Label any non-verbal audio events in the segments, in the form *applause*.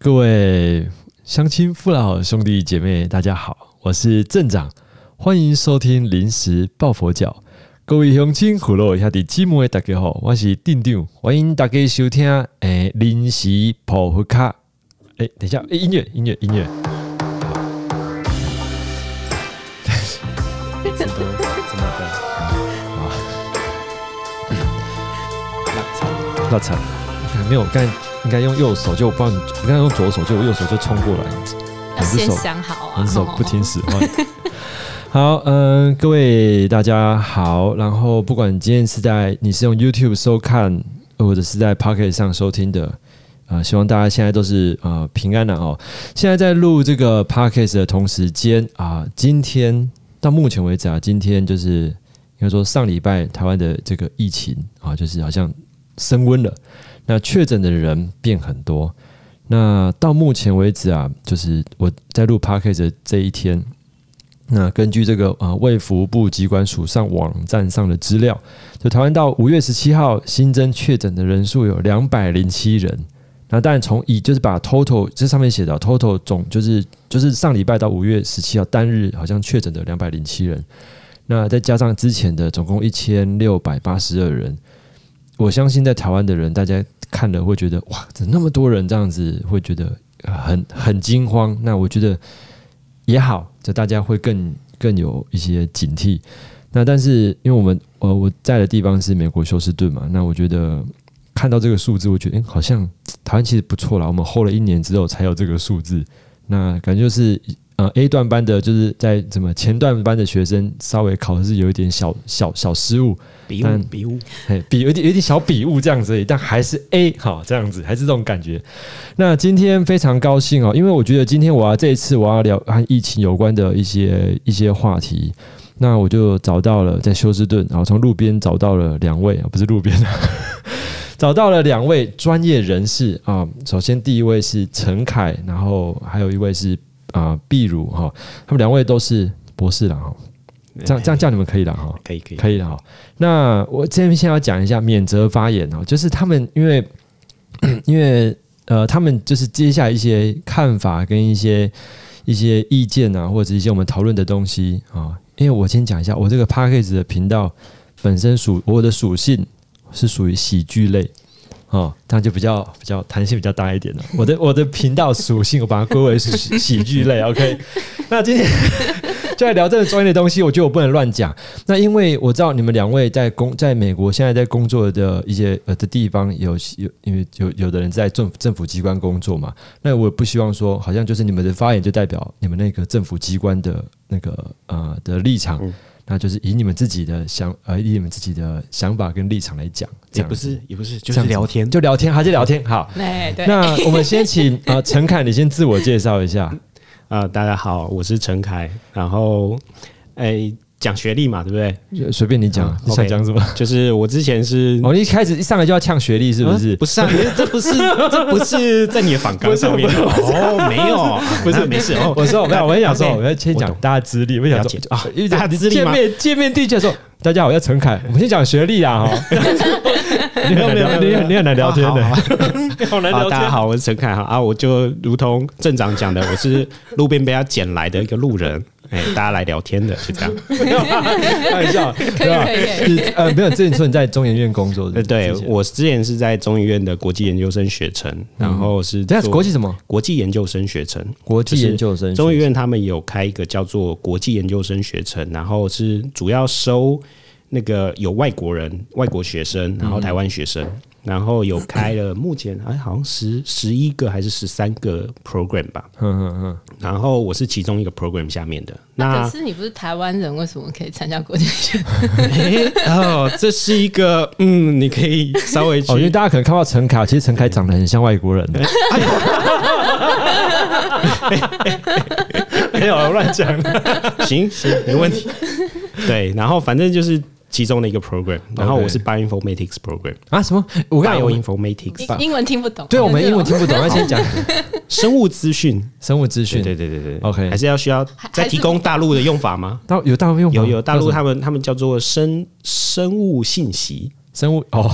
各位乡亲父老兄弟姐妹，大家好，我是镇长，欢迎收听临时抱佛脚。各位乡亲父老兄弟姊妹，大家好，我是镇长，欢迎大家收听诶临时抱佛卡。诶，等一下，诶音乐，音乐，音乐。一直都这么的啊，拉长。那惨，还没有，刚才应该用右手，就我不知道你，我刚才用左手，就我右手就冲过来，要先两只手想好啊，两只手不听使唤。*laughs* 好，嗯，各位大家好。然后，不管今天是在你是用 YouTube 收看，或者是在 Pocket 上收听的，呃，希望大家现在都是呃平安的哦。现在在录这个 Pocket 的同时间啊，今天到目前为止啊，今天就是应该说上礼拜台湾的这个疫情啊，就是好像升温了，那确诊的人变很多。那到目前为止啊，就是我在录 Pocket 的这一天。那根据这个啊卫福部机关署上网站上的资料，就台湾到五月十七号新增确诊的人数有两百零七人。那当然从以就是把 total 这上面写的 total 总就是就是上礼拜到五月十七号单日好像确诊的两百零七人，那再加上之前的总共一千六百八十二人，我相信在台湾的人大家看了会觉得哇，怎么那么多人这样子，会觉得很很惊慌。那我觉得也好，就大家会更更有一些警惕。那但是因为我们呃我在的地方是美国休斯顿嘛，那我觉得看到这个数字，我觉得诶好像台湾其实不错啦。我们后了一年之后才有这个数字，那感觉就是呃 A 段班的，就是在怎么前段班的学生稍微考试有一点小小小失误，比但武比误，嘿，比有点有点小笔误这样子而已，但还是 A 好这样子，还是这种感觉。那今天非常高兴哦，因为我觉得今天我要这一次我要聊和疫情有关的一些一些话题，那我就找到了在休斯顿，然后从路边找到了两位啊，不是路边的，*laughs* 找到了两位专业人士啊。首先第一位是陈凯，然后还有一位是啊毕如哈，他们两位都是博士了哈，这样这样叫你们可以了哈。可以可以可以的哈。那我这边先要讲一下免责发言哦，就是他们因为 *clears throat* 因为呃，他们就是接下来一些看法跟一些一些意见啊，或者一些我们讨论的东西啊。因为我先讲一下，我这个 p a c k a g e 的频道本身属我的属性是属于喜剧类。哦，这样就比较比较弹性比较大一点了。*laughs* 我的我的频道属性，我把它归为是喜喜剧类。*laughs* OK，那今天 *laughs* 就来聊这个专业的东西，我觉得我不能乱讲。那因为我知道你们两位在工在美国现在在工作的一些呃的地方有有，因为有有的人在政府政府机关工作嘛，那我也不希望说好像就是你们的发言就代表你们那个政府机关的那个呃的立场。那就是以你们自己的想呃，以你们自己的想法跟立场来讲，这也不是也不是，就聊天。就聊天，还是聊天。好，哎对，那我们先请呃陈凯，你先自我介绍一下。*laughs* 啊、大家好，我是陈凯。然后，哎，讲学历嘛，对不对？就随便你讲，嗯你想讲什么？*laughs* 就是我之前是哦，你一开始一上来就要呛学历，是不是？啊不是啊，这不是 *laughs* 这不是在你的反纲上面。哦，没有，啊 *laughs* 不是那没事哦。我说，没有，我很想说我要先讲大家资历，我想了说啊因为大家资历吗见面见面第一句的时候，大家好，我叫陈凯，我们先讲学历啊，哈，你很难聊，你很你很难聊天的，好难好，聊天。大家好，我是陈凯哈啊，我就如同镇长讲的，我是路边被他捡来的一个路人，哎，大家来聊天的，是这样。开玩笑，可可以可以。是呃，没有，之前说你在中研院工作的，呃，对我之前是在中研院的国际研究生学程，然后是等一下做国际什么？国际研究生学程，国际研究生中研院他们有开一个叫做国际研究生学程，然后是主要收那个有外国人、外国学生，然后台湾学生，然后有开了目前哎好像十十一个还是十三个 program 吧，嗯嗯嗯，然后我是其中一个 program 下面的。那可是你不是台湾人，为什么可以参加国际学？*laughs* 哎哦，这是一个嗯，你可以稍微去哦，因为大家可能看到陈凯，其实陈凯长得很像外国人。*laughs* 没有乱讲，行行，没问题。对，然后反正就是其中的一个 program，然后我是 bioinformatics program，啊？什么？我刚才我 bioinformatics 英英文听不懂，对我们英文听不懂，*laughs* 要先讲。生物资讯。生物资讯。对对对对对。OK 还是要需要再提供大陆的用法吗？大有大陆用法？有有，大陆他们他们叫做生生物信息，生物哦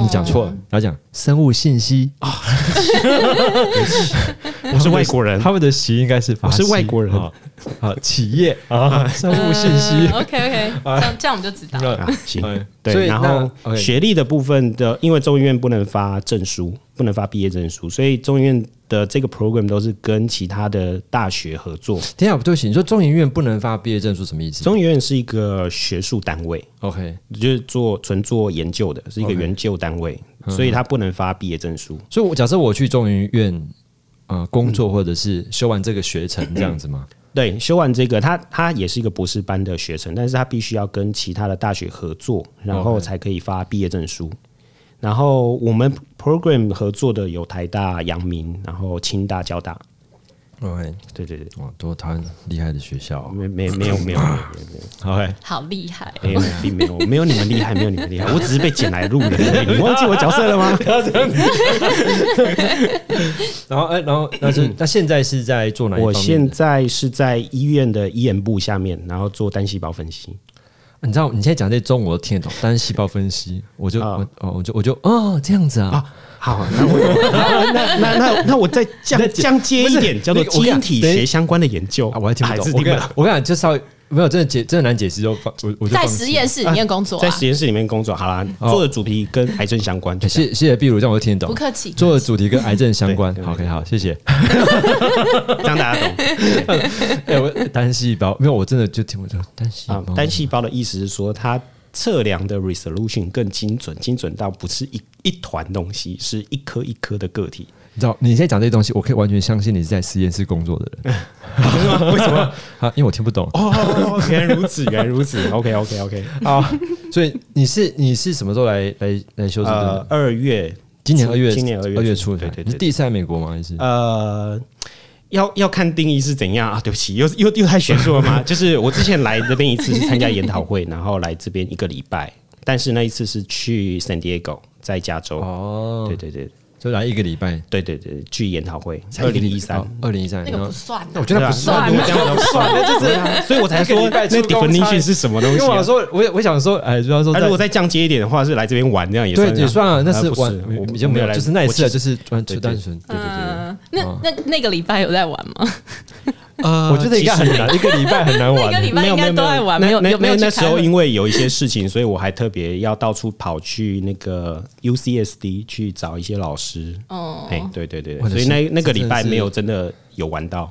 你讲错了，要讲生物信息。啊，*laughs* 我是外国人，他们的习应该是法我是外国人。啊，啊企业。啊，生物信息。OK OK，这样这样我们就知道。啊，行。对，然后学历的部分的，因为中医院不能发证书，不能发毕业证书，所以中医院的这个 program 都是跟其他的大学合作。等一下，对不起，你说中研院不能发毕业证书什么意思中研院是一个学术单位，？OK，就是做纯做研究的，是一个研究单位，所以它不能发毕业证书。所以我假设我去中研院呃工作，或者是修完这个学程 *clears throat* 这样子吗？对，修完这个，他他也是一个博士班的学程，但是他必须要跟其他的大学合作，然后才可以发毕业证书。然后我们 program 合作的有台大、阳明，然后清大、交大。OK，对对对，哇，多台湾厉害的学校哦。没没没有没有没有没有 OK，好厉害！没有，并没有没有你们厉害，没有你们厉害，我只是被捡来录的。你忘记我角色了吗？然后哎，然后那是那现在是在做哪一我？现在是在医院的医研部下面，然后做单细胞分析。你知道你现在讲这些中文我都听得懂，单细胞分析，我就哦我哦我就我就哦这样子啊，好，那我 *laughs* 那那那那那我再降降阶一点，叫做那个我跟你讲基因体学相关的研究。啊我还听不懂。我跟你讲，就稍微没有真的解真的难解释就放我我就在实验室里面工作啊，在实验室里面工作，好啦，做的主题跟癌症相关，谢谢谢壁如，这样我就听得懂。不客气。做的主题跟癌症相关对对对，OK，好，谢谢。*laughs* 这样大家懂 *laughs* 哎，我单细胞没有，我真的就听不懂单细啊胞。。单细胞的意思是说，它测量的 resolution 更精准，精准到不是一一团东西，是一颗一颗的个体。你知道你现在讲这些东西，我可以完全相信你是在实验室工作的人 *laughs* 真的吗？为什么？*laughs* 啊，因为我听不懂哦，原来如此，原来如此。OK OK OK。*laughs* 啊。所以你是你是什么时候来来来修这呃个？，二月，今年二月，今年二月二月初的，对对对你是第一次来美国吗？还是呃，要要看定义是怎样啊？对不起，又又又太学术了吗？就是我之前来这边一次是参加研讨会，然后来这边一个礼拜，但是那一次是去 San Diego，在加州。哦对，对对就来一个礼拜，对对对，去研讨会，二零一三。二零一三，那个不算那，我觉得不算如果这样子算，*laughs* 那就是啊，所以我才说那 definition 是什么东西啊因为我想？说，我我想说，哎，主要说如果再降阶一点的话，是来这边玩，这样也对算也算了，那啊不是玩我比较没有，来就是那一次就是单纯。对对对那那那个礼拜有在玩吗？*laughs* 呃我觉得应该很难，一个礼拜很难玩 *laughs* 那个。礼拜应该都在玩，没有没有没有那那时候因为有一些事情，所以我还特别要到处跑去那个 UCSD 去找一些老师。哦，哎，对对对，所以那那个礼拜没有真的有玩到。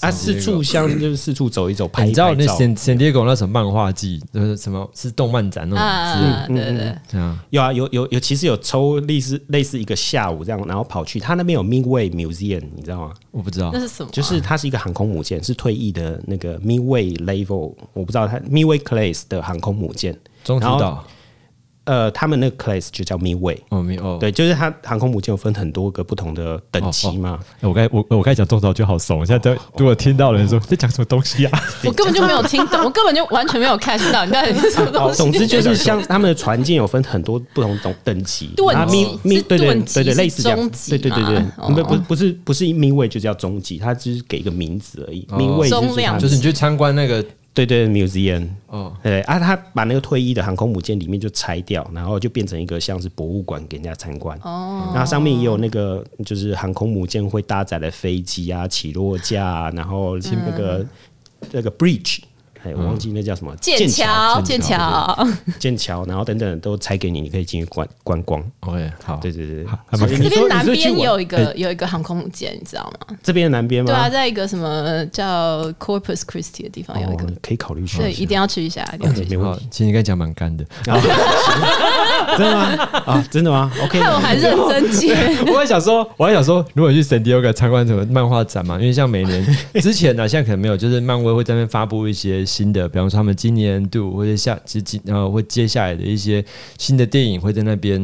啊四处像就是四处走一走，拍照你知道那拍照。San San Diego 那什么漫画季，就是什么是动漫展那种啊，嗯对对对，啊有啊，有有有，其实有抽类似类似一个下午这样，然后跑去他那边有 Midway Museum，你知道吗？我不知道那。是什么啊？就是它是一个航空母舰，是退役的那个 Midway Level，我不知道它 Midway Class 的航空母舰。中途岛呃，他们那个 class 就叫 Midway，哦，没有哦。对，就是它航空母舰有分很多个不同的等级嘛。哎我刚才我我刚才讲中途岛就好怂，现在都如果听到人说在讲什么东西啊？*laughs* 我根本就没有听懂，我根本就完全没有 catch 到你到底是什么东西。总之就是像他们的船舰有分很多不同种等级，盾啊级咪咪是对对对对，类似这样对对对对吗，不哦不不是不是 Midway 就叫中级，它只是给一个名字而已。哦 Midway 中量就是就是你去参观那个对对 museum，哦，对啊，他把那个退役的航空母舰里面就拆掉，然后就变成一个像是博物馆给人家参观。哦，然后上面也有那个就是航空母舰会搭载的飞机啊、起落架啊，然后那个、那个 bridge，哎，我忘记那叫什么？剑桥，剑剑桥，剑桥，然后等等都拆给你，你可以进去观观光。OK，好，对对对。这边南边有一个有一个航空母舰，你知道吗？这边的南边吗？对啊，在一个什么叫 Corpus Christi 的地方有一个。哦，，可以考虑去对，一定要去一下，一定要去一下。好没问题，其实你刚才讲蛮干的。真的吗？啊，真的吗？OK，害我还认真接，*laughs* 我还想说，我还想说，如果去 San Diego 参观什么漫画展嘛，因为像每年 *laughs* 之前呢、现在可能没有，就是漫威会在那边发布一些新的，比方说他们今年度或者下其实今呃会接下来的一些新的电影会在那边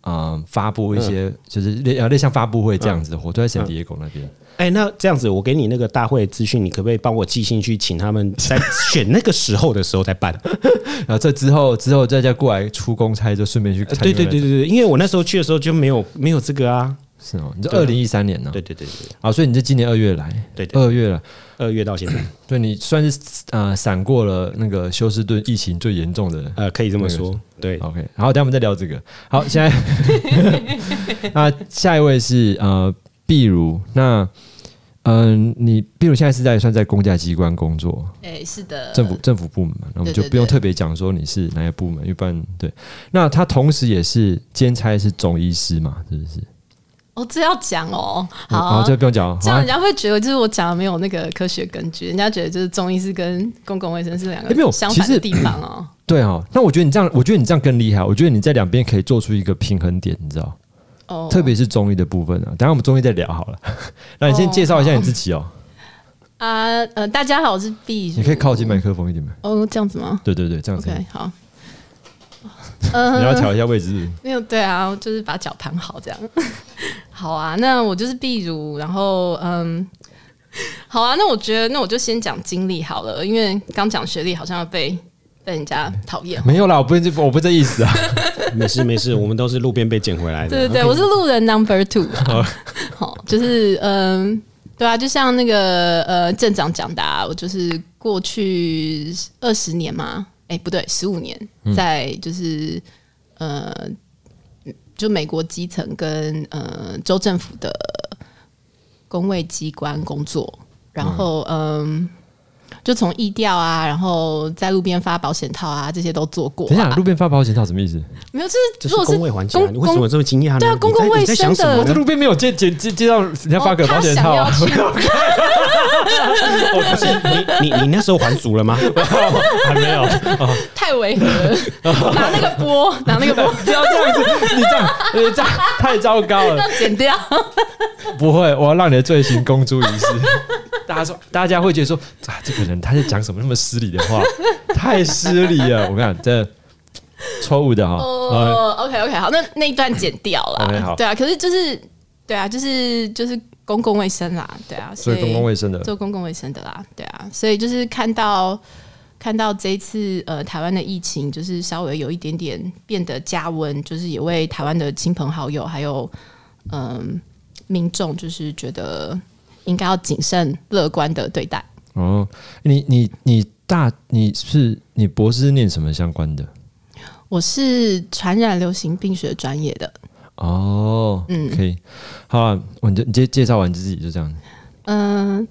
啊、呃发布一些，就是类呃类像发布会这样子的活，动在 San Diego 那边。哎，那这样子，我给你那个大会的资讯，你可不可以帮我寄信去，请他们在 *laughs* 选那个时候的时候再办？*laughs* 然后这之后之后再再过来出公差，就顺便去参对。对对对对，因为我那时候去的时候就没有没有这个啊，是哦，你这二零一三年呢？对对对对啊，所以你这今年二月来，对对，二月了，二月到现在，*clears throat* 对你算是呃闪过了那个休斯顿疫情最严重的呃，可以这么说，对，OK，好，等一下我们再聊这个。好，现在 *laughs* 那下一位是呃，壁如，那嗯、你比如现在是在算在公家机关工作，哎，是的，政府政府部门嘛，那我们就不用特别讲说你是哪个部门，一般对。那他同时也是兼差是总医师嘛，是不是？哦，这要讲哦，好这不用讲这样人家会觉得就是我讲的没有那个科学根据，人家觉得就是中医是跟公共卫生是两个没有个相反的地方哦。对哦。那我觉得你这样，我觉得你这样更厉害。我觉得你在两边可以做出一个平衡点，你知道？哦，特别是中医的部分啊。等下我们中医再聊好了。*laughs* 那你先介绍一下你自己哦。啊呃，大家好，我是毕如，你可以靠近麦克风一点吗？哦，这样子吗对对对，这样子。？OK，好。你 *laughs* 呃，要调一下位置。没有对啊，就是把脚盘好这样。*laughs* 好啊，那我就是壁如，然后嗯，好啊，那我觉得那我就先讲经历好了，因为刚讲学历好像要被被人家讨厌。没有啦，我不是我不是这意思啊。*laughs* 没事没事，我们都是路边被捡回来的，对对对，我是路人 number two 啊。*laughs* *laughs* 好，就是嗯，对啊，就像那个呃镇长讲的、啊，我就是过去二十年嘛，哎、不对，十五年，在就是呃，就美国基层跟呃州政府的工卫机关工作，然后嗯。就从意调啊，然后在路边发保险套啊，这些都做过、啊。等一下，路边发保险套什么意思？没有，就这是是如果是公卫环境啊，你为什么这么惊讶呢？对啊公共卫你在想生的我在？路边没有接接接接到人家发个保险套啊 *laughs* *laughs* 哦。不是你你你那时候还俗了吗？*laughs* 还没有，太违和了，拿那个波，拿那个波不要这样子，你这样，你这样太糟糕了。要剪掉。不会，我要让你的罪行公诸于世。大家说，大家会觉得说，啊，这个人他在讲什么那么失礼的话，*laughs* 太失礼了。我看这错误的哈。呃哦，OK OK，好，那那一段剪掉 OK，好。对啊，可是就是对啊，就是就是公共卫生啦，对啊，所以公共卫生的，做公共卫生的啦，对啊，所以就是看到看到这一次呃台湾的疫情，就是稍微有一点点变得加温，就是也为台湾的亲朋好友还有嗯、民众，就是觉得应该要谨慎乐观的对待。哦，你你你大你是你博士念什么相关的？我是传染流行病学专业的，哦，嗯，可以，好啊，我你就你介介绍完自己就这样。嗯，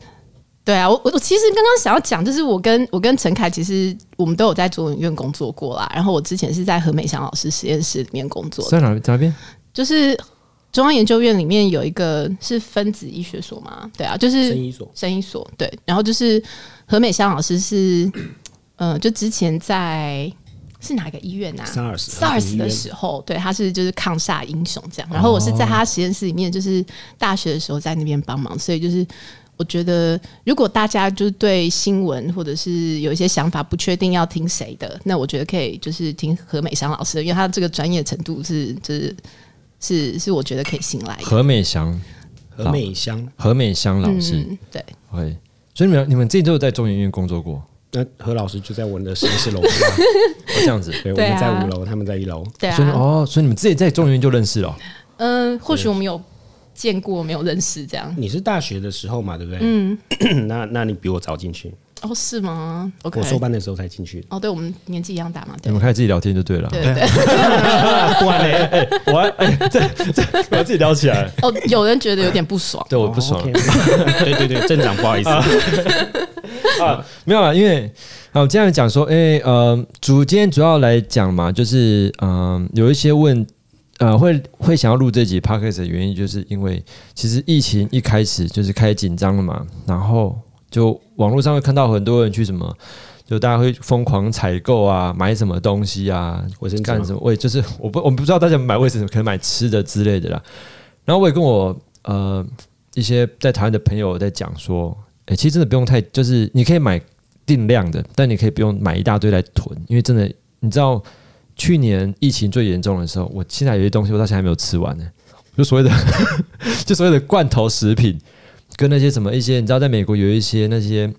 对啊，我我我其实刚刚想要讲，就是我跟我跟陈凯，其实我们都有在中文院工作过啦。然后我之前是在何美祥老师实验室里面工作的，在哪哪边？就是中央研究院里面有一个是分子医学所嘛，对啊，就是生医所生医所，对。然后就是何美香老师是，*clears throat* 呃，就之前在是哪个医院啊 SARS SARS 的时候，对，他是就是抗煞英雄这样。然后我是在他实验室里面，就是大学的时候在那边帮忙，所以就是我觉得，如果大家就是对新闻或者是有一些想法不确定要听谁的，那我觉得可以就是听何美香老师的，因为他这个专业程度是就是是是我觉得可以信赖的。何美祥，何美香，何美香老师。嗯，对，OK，所以你们你们自己都有在中研院工作过，那何老师就在我们的实验室楼下，*laughs* 哦这样子。对，我们在五楼，他们在一楼。对所以哦，所以你们自己在中研院就认识了哦。嗯、或许我们有见过，没有认识这样。你是大学的时候嘛，对不对？嗯，*clears throat* 那那你比我早进去，哦，是吗？OK，我收班的时候才进去的。哦，对，我们年纪一样大嘛，对你们开始自己聊天就对了。对对对。*laughs* 不然嘞，*laughs* 我还哎，这这我自己聊起来，哦，有人觉得有点不爽。对我不爽 *laughs* 对对对，镇长不好意思，啊，没有啊，因为啊，我这样讲说，哎、呃，主今天主要来讲嘛，就是嗯、有一些问，呃，会会想要录这集 podcast 的原因，就是因为其实疫情一开始就是开始紧张了嘛，然后就网络上会看到很多人去什么。就大家会疯狂采购啊，买什么东西啊，卫生纸吗干什么？我也就是我不我不知道大家买卫生纸，可能买吃的之类的啦。然后我也跟我呃一些在台湾的朋友在讲说，哎、其实真的不用太，就是你可以买定量的，但你可以不用买一大堆来囤，因为真的，你知道去年疫情最严重的时候，我现在有些东西我到现在还没有吃完呢，*laughs* 就所谓的就所谓的罐头食品，跟那些什么一些，你知道在美国有一些那些。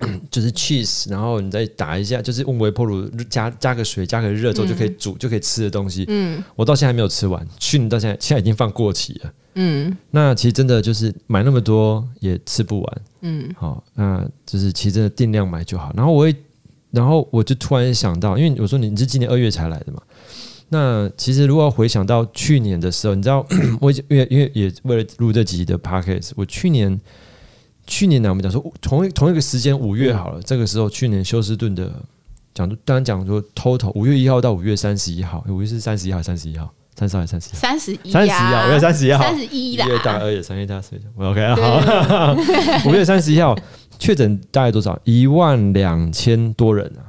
*clears throat* 就是 cheese，然后你再打一下，就是用微波炉加加个水，加个热之后就可以煮、就可以吃的东西。嗯我到现在还没有吃完，去年到现在现在已经放过期了。嗯那其实真的就是买那么多也吃不完。嗯好，那就是其实真的定量买就好。然后我会，然后我就突然想到，因为我说你你是今年二月才来的嘛，那其实如果要回想到去年的时候，你知道，*clears throat* 我已经因为因为也为了录这集的 podcast，我去年去年呢，我们讲说同一同一个时间五月好了，这个时候去年休斯顿的讲，当然讲说 total 五月一号到五月三十一号，五月是三十一号，三十一号，三十号还是三十一号？三十一三十一号，五月三十一号，三十一一月大，二月三月大，四月我 OK 啊，好，五月三十一号确诊大概多少？一万两千多人啊。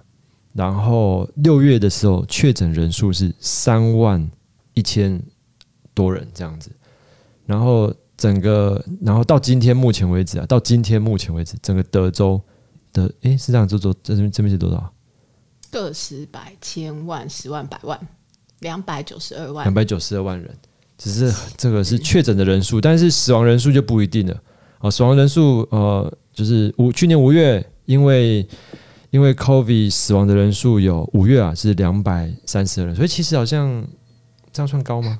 然后六月的时候确诊人数是三万一千多人这样子。然后整个，然后到今天目前为止啊，到今天目前为止，整个德州的，诶，是这样，这周这边这边是多少？个十百千万十万百万两百九十二万两，百九十二万人，只是这个是确诊的人数，但是死亡人数就不一定了。啊，死亡人数呃，就是五去年五月，因为因为 COVID 死亡的人数有五月啊是两百三十人，所以其实好像这样算高吗？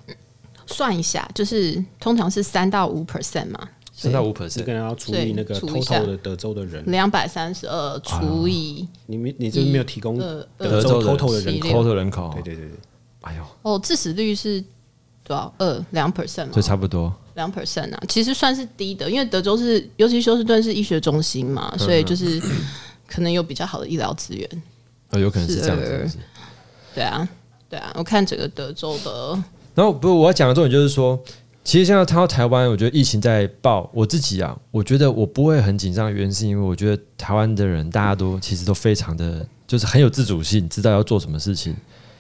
算一下，就是通常是三到五 percent 嘛，三到五这 percent，个要除以那个 total 的德州的人，两百三十二除以你没你这边没有提供呃德州 total 的人口，total 人口，对对对对，哎呦，哦，致死率是多少？二两 percent 嘛。所以，差不多。两 percent 啊，其实算是低的，因为德州是，尤其休斯顿是医学中心嘛，所以就是可能有比较好的医疗资源。呃，有可能是这样子。对啊，对啊，我看整个德州的，然后不是我要讲的重点就是说，其实现在看到台湾，我觉得疫情在爆，我自己啊，我觉得我不会很紧张的原因是因为我觉得台湾的人大家都其实都非常的，就是很有自主性，知道要做什么事情。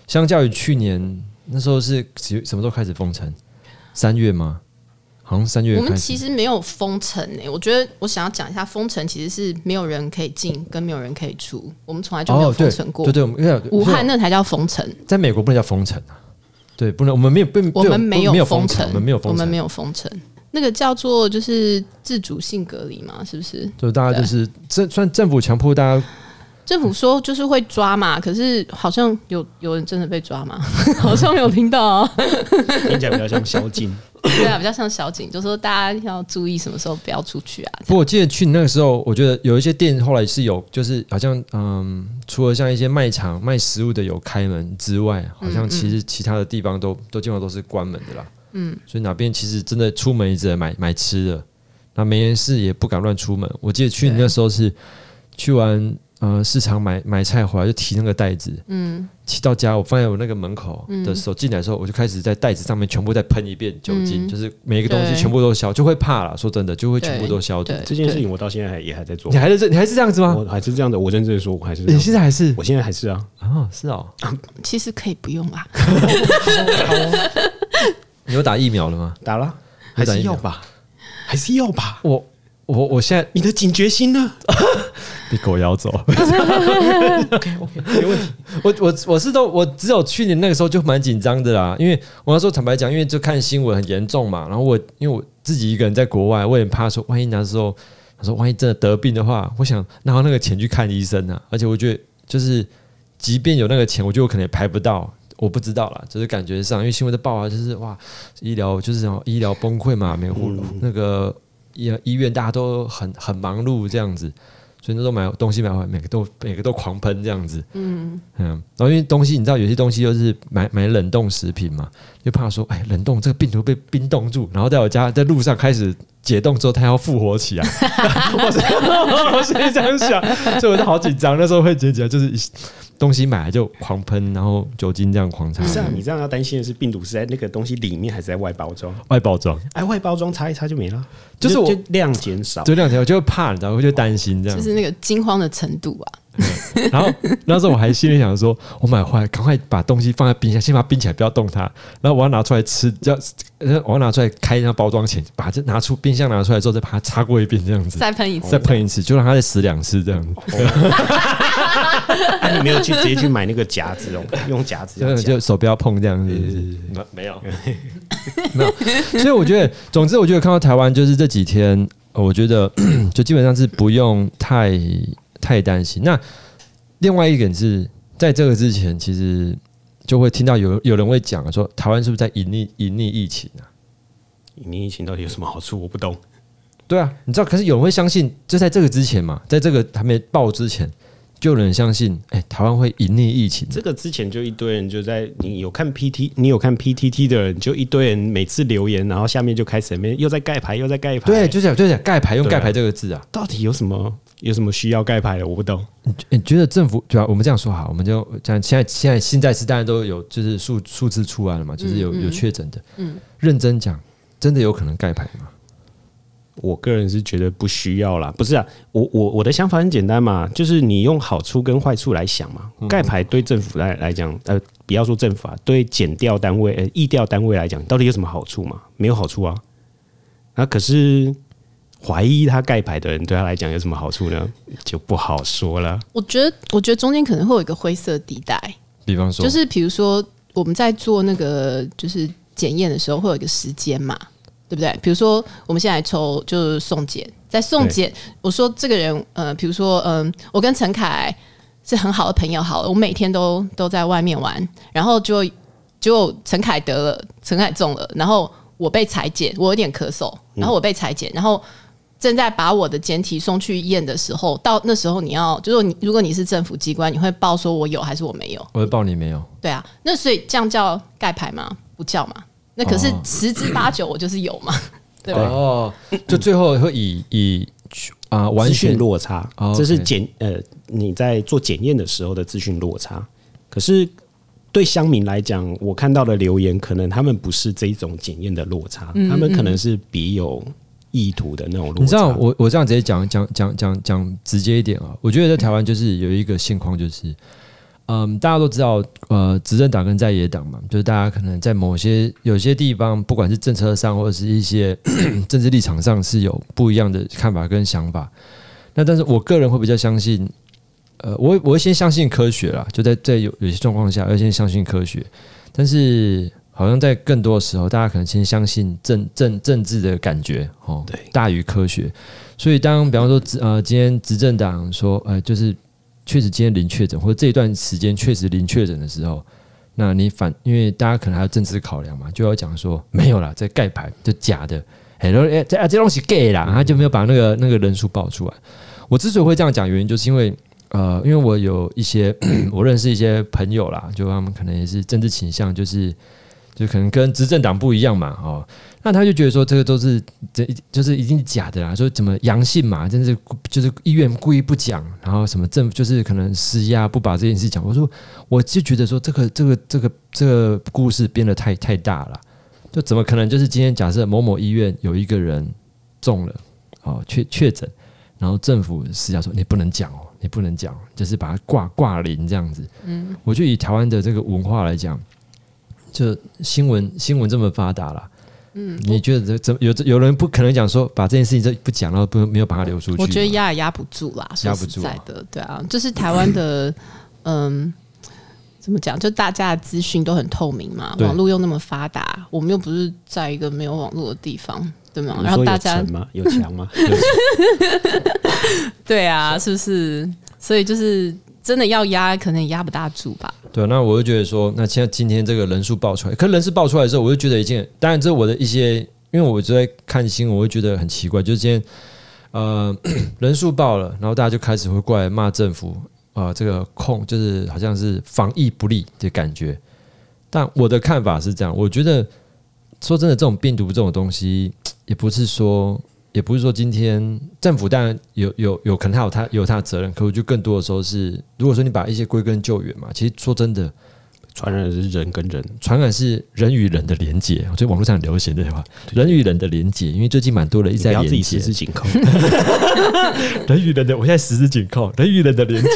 相较于去年那时候是几什么时候开始封城？三月吗？好像三月我们。其实没有封城诶、我觉得我想要讲一下，封城其实是没有人可以进，跟没有人可以出，我们从来就没有封城过。对对，我们因为武汉那才叫封城，在美国不能叫封城啊，对，不能，我们没有被我们没没有封封城，我们没有封城，我们没有封城。那个叫做就是自主性隔离嘛，是不是？就大家就是政算政府强迫大家政府说就是会抓嘛，可是好像有有人真的被抓吗？*laughs* 好像没有听到、啊。听起来比较像宵禁。对啊，比较像小景，就说大家要注意什么时候不要出去啊。不过我记得去你那个时候，我觉得有一些店后来是有，就是好像嗯，除了像一些卖场卖食物的有开门之外，好像其实其他的地方都都基本上都是关门的啦。嗯，所以哪边其实真的出门一直在买买吃的，那没人事也不敢乱出门。我记得去你那时候是去完呃市场买买菜回来就提那个袋子，嗯，提到家我放在我那个门口的时候，进来的时候我就开始在袋子上面全部再喷一遍酒精，就是每一个东西全部都消，就会怕了。说真的，就会全部都消毒。这件事情我到现在还也还在做。你，还是这，你还是这样子吗？我还是这样的，我认真的说，我还是这你现在还是？我现在还是啊，哦，是哦。其实可以不用啦，*laughs* 你有打疫苗了吗？打了，还是要吧，还是要吧。我我我现在你的警觉心呢 *laughs* 被狗咬走。*laughs* OK OK，没问题。我我我是都我只有去年那个时候就蛮紧张的啦，因为我那时候坦白讲，因为就看新闻很严重嘛，然后我因为我自己一个人在国外，我也很怕说，万一那时候他说万一真的得病的话，我想拿那个钱去看医生啊，而且我觉得就是即便有那个钱，我觉得我可能也排不到。我不知道啦，就是感觉上，因为新闻的报啊，就是哇，医疗就是哦医疗崩溃嘛，没护那个医医院大家都很很忙碌这样子，所以那时候买东西买回来，每个都每个都狂喷这样子，嗯。嗯，然后因为东西你知道有些东西就是买买冷冻食品嘛，就怕说哎冷冻这个病毒被冰冻住，然后在我家在路上开始解冻之后，它要复活起来，我 *laughs* 是我是这样想，所以我就好紧张，那时候会结起来，就是一东西买来就狂喷，然后酒精这样狂擦不，是啊，你这样要担心的是病毒是在那个东西里面还是在外包装？外包装，哎，外包装擦一擦就没了，就是我就量减少。就两条我就会怕，你知道，我就担心这样就。是那个惊慌的程度啊。*laughs* 然后那时候我还心里想说，我买回来赶快把东西放在冰箱，先把它冰起来，不要动它。然后我要拿出来吃，要呃我要拿出来开那包装前，把这拿出冰箱拿出来之后，再把它擦过一遍，这样子，再喷一次，再喷一次，就让它再死两次这样子。*laughs* 啊，你没有去直接去买那个夹子哦，用夹子就就手不要碰这样子，没没有 *laughs* 没有。所以我觉得，总之我觉得看到台湾就是这几天，呃我觉得 *clears throat* 就基本上是不用太太担心。那另外一点是在这个之前，其实就会听到有有人会讲说，台湾是不是在隐匿隐匿疫情啊？隐匿疫情到底有什么好处？我不懂。对啊，你知道，可是有人会相信，就在这个之前嘛，在这个还没爆之前，就有人相信，哎、台湾会隐匿疫情。这个之前就一堆人就在你有看 PT，你有看 PTT 的人，就一堆人每次留言，然后下面就开始那边又在盖牌，又在盖牌。对，就讲就讲盖牌，用盖牌这个字啊。到底有什么有什么需要盖牌的？我不懂。你觉得政府对吧、我们这样说好，我们就讲现在现在现在是大家都有就是数数字出来了嘛，就是有有确诊的。嗯，认真讲，真的有可能盖牌吗？我个人是觉得不需要啦，不是啊，我我我的想法很简单嘛，就是你用好处跟坏处来想嘛。盖牌对政府来来讲，呃，不要说政府啊，对减调单位、呃议调单位来讲，到底有什么好处嘛？没有好处啊。啊可是怀疑他盖牌的人对他来讲有什么好处呢？就不好说了。我觉得，我觉得中间可能会有一个灰色地带，比方说，就是比如说我们在做那个就是检验的时候，会有一个时间嘛，对不对？比如说我们现在抽就是送检，在送检，我说这个人，呃，比如说，嗯、我跟陈凯是很好的朋友，好了，我每天都都在外面玩，然后就就陈凯得了，陈凯中了，然后我被裁剪，我有点咳嗽，然后我被裁剪，然后。正在把我的简体送去验的时候，到那时候你要，就是你如果你是政府机关，你会报说我有还是我没有？我会报你没有？对啊，那所以这样叫盖牌吗？不叫嘛？那可是哦十之八九我就是有嘛，*laughs* 对吧？哦，就最后会以以啊、完资讯全落差哦，这是检呃你在做检验的时候的资讯落差。可是对乡民来讲，我看到的留言，可能他们不是这一种检验的落差，他们可能是别有意图的那种。你知道我我这样直接讲讲讲讲讲直接一点啊，我觉得在台湾就是有一个现况，就是嗯，大家都知道，呃，执政党跟在野党嘛，就是大家可能在某些有些地方，不管是政策上或者是一些 *clears throat* 政治立场上是有不一样的看法跟想法。那但是我个人会比较相信，呃，我我会先相信科学啦，就在在有有些状况下要先相信科学，但是好像在更多的时候，大家可能先相信政政政治的感觉哦，对大于科学。所以当比方说执呃今天执政党说呃就是确实今天零确诊，或者这一段时间确实零确诊的时候，那你反因为大家可能还有政治考量嘛，就要讲说没有啦，这盖牌就假的，哎，然后哎这啊这东西 gay 啦，他就没有把那个那个人数报出来。我之所以会这样讲，原因就是因为呃，因为我有一些 *clears throat* 我认识一些朋友啦，就他们可能也是政治倾向，就是就可能跟执政党不一样嘛，哦，那他就觉得说这个都是这就是一定是假的啦，说怎么阳性嘛，真是就是医院故意不讲，然后什么政府就是可能施压不把这件事讲。我说我就觉得说这个这个这个这个故事编的太太大了，就怎么可能就是今天假设某某医院有一个人中了哦确确诊，然后政府施压说你不能讲哦，你不能讲，就是把它挂挂零这样子。嗯，我觉得以台湾的这个文化来讲，就新闻新闻这么发达了。嗯，你觉得这怎有有人不可能讲说把这件事情这不讲，然后不没有把它流出去？我觉得压也压不住啦，压不住啊在的，对啊，就是台湾的，*coughs* 嗯，怎么讲？就大家的资讯都很透明嘛，网络又那么发达，我们又不是在一个没有网络的地方，对吗？然后大家？有墙吗？*laughs* *laughs* 对啊，是不是？所以就是真的要压，可能也压不大住吧。对，那我就觉得说，那现在今天这个人数爆出来，可人数爆出来的时候，我就觉得一件，当然这我的一些，因为我就在看新闻，我会觉得很奇怪，就是今天呃 *clears throat* 人数爆了，然后大家就开始会过来骂政府，呃，这个控就是好像是防疫不力的感觉。但我的看法是这样，我觉得说真的，这种病毒这种东西，也不是说。也不是说今天政府当然有有有可能他有他有他的责任，可我就更多的时候是，如果说你把一些归根究源嘛，其实说真的，传染是人跟人，传染是人与人的连接，我觉得网络上很流行这句话，人与人的连接，因为最近蛮多人一直在你不要自己连接十指紧扣。*laughs* 人与人的，我现在十指紧扣，人与人的连接，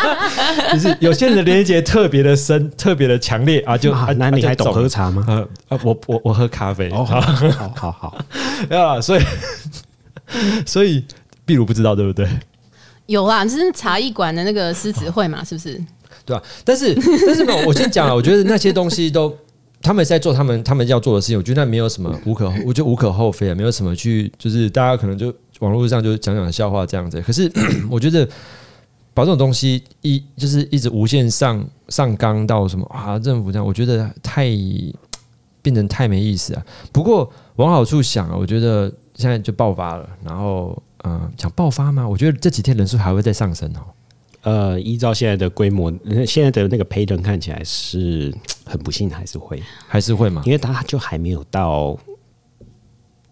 *laughs* 就是有些人的连接特别的深，特别的强烈啊，就啊啊那你还懂？喝茶吗？呃啊，我我我喝咖啡哦，好好 *laughs* 好好，啊，所以所以秘鲁不知道对不对？有啦，就是茶艺馆的那个狮子会嘛，是不是？对吧、但是 *laughs* 但是，我先讲了，我觉得那些东西都他们在做他们他们要做的事情，我觉得那没有什么无可，我觉得无可厚非啊，没有什么去就是大家可能就网络上就讲讲笑话这样子。可是 *clears throat* 我觉得把这种东西一就是一直无限上上纲到什么啊政府这样，我觉得太变成太没意思啊。不过往好处想啊，我觉得现在就爆发了，然后嗯、呃想爆发吗？我觉得这几天人数还会再上升哦。呃，依照现在的规模，呃现在的那个 pattern 看起来是很不幸，还是会，还是会吗？因为它就还没有到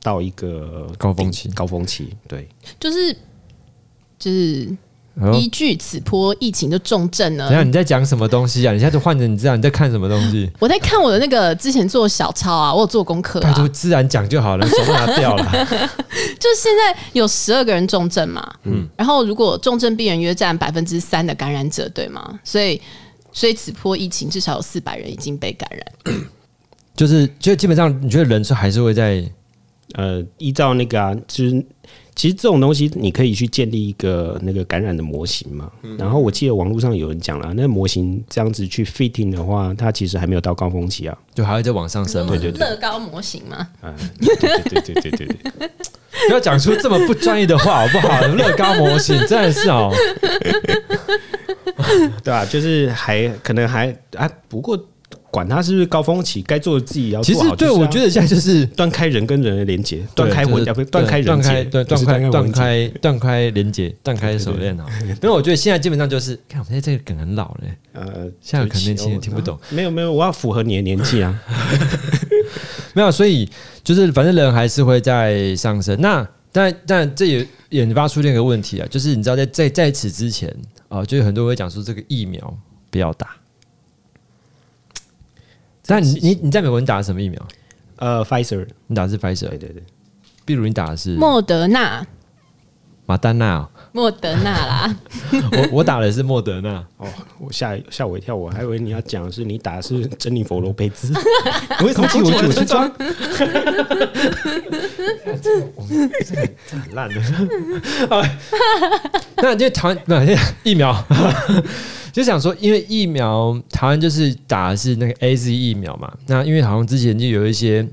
到一个高峰期。高峰期，对，就是就是哦依据此波疫情的重症呢等一。下你在讲什么东西啊？你现在就换着你知道你在看什么东西？*laughs* 我在看我的那个之前做小抄啊，我有做功课拜托啊，自然讲就好了，手都拿掉了。*laughs* 就是现在有十二个人重症嘛，嗯，然后如果重症病人约占百分之三的感染者，对吗？所以所以此波疫情至少有四百人已经被感染。就是就基本上你觉得人是还是会在呃，依照那个啊，就是其实这种东西你可以去建立一个那个感染的模型嘛。然后我记得网络上有人讲了，那模型这样子去 fitting 的话，它其实还没有到高峰期啊。就还会再往上升嘛？对对对乐高模型嘛，嗯，对对对对对对对。*laughs* 不要讲出这么不专业的话好不好？乐高模型真的是哦，*laughs* 对啊，就是还可能还啊，不过管它是不是高峰期，该做的自己要其实。对我觉得得现在就是断开人跟人的连接，断开就是文啊，不断开人断接，开对断不是开断开断开连接断开手链啊。因为我觉得现在基本上就是，看我们现在这个梗很老嘞，呃，现在可能对不起年轻人哦听不懂。没有没有，我要符合你的年纪啊。*laughs* 没有，所以就是反正人还是会在上升。那但但这也引发出另一个问题啊，就是你知道在在在此之前啊、就有很多人会讲说这个疫苗不要打。但你你你在美国你打的什么疫苗？呃，Pfizer，你打的是 Pfizer，对对对，比如你打的是莫德纳，马丹娜？哦、莫德纳啦，*laughs* 我我打的是莫德纳。哦，我吓吓我一跳，我还以为你要讲的是你打的是珍妮佛罗贝兹，*laughs* 你为什么进我的村庄？*laughs* 很烂的。那因为台湾不是疫苗，就想说，因为疫苗台湾就是打的是那个 A Z 疫苗嘛。那因为好像之前就有一些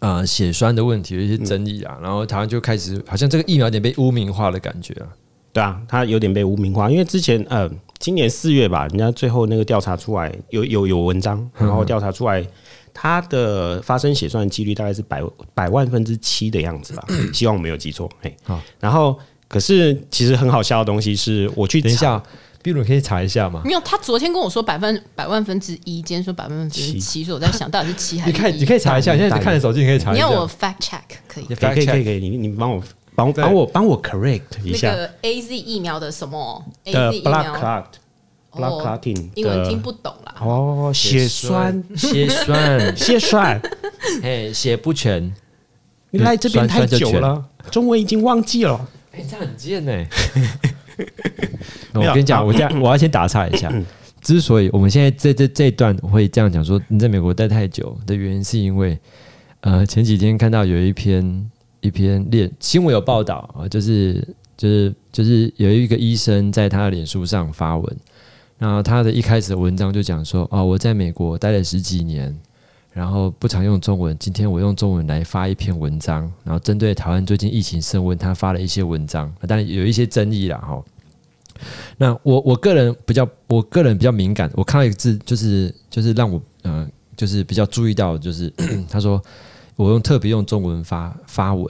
呃血栓的问题，有一些争议啊，然后台湾就开始好像这个疫苗有点被污名化的感觉啊。对啊，它有点被污名化，因为之前呃，今年四月吧，人家最后那个调查出来，有有有文章，然后调查出来，它的发生血栓的几率大概是百百万分之七的样子吧，*coughs* 希望我没有记错。嘿好，然后可是其实很好笑的东西是，我去等一下，比如你可以查一下吗？没有，他昨天跟我说百分百万分之一，今天说百万分之七七，所以我在想到底是七还是你看，你可以查一下，你现在看着手机，你可以查一下。你要我 fact check 可以。你可以可以可以可以，你你帮我帮我帮我帮我 correct 一下。那个 A Z 疫苗的什么？A 的 Z 疫 blood 苗，clot blood 哦 clotting 英文听不懂啦。哦血栓血栓，血栓，哎，*laughs* *laughs* 血不全。你来这边太久了，中文已经忘记了。哎、这样很贱呢、*laughs* *laughs* 我跟你讲，我这样 *coughs* 我要先打岔一下。之所以我们现在这这这一段会这样讲说你在美国待太久的原因，是因为呃前几天看到有一篇一篇脸新闻有报道啊，就是就是就是有一个医生在他的脸书上发文，然后他的一开始的文章就讲说哦我在美国待了十几年。然后不常用中文，今天我用中文来发一篇文章，然后针对台湾最近疫情升温，他发了一些文章，当然有一些争议啦哈。那我我个人比较，我个人比较敏感，我看到一个字，就是就是让我呃，就是比较注意到，就是 *coughs* 他说我用特别用中文发发文，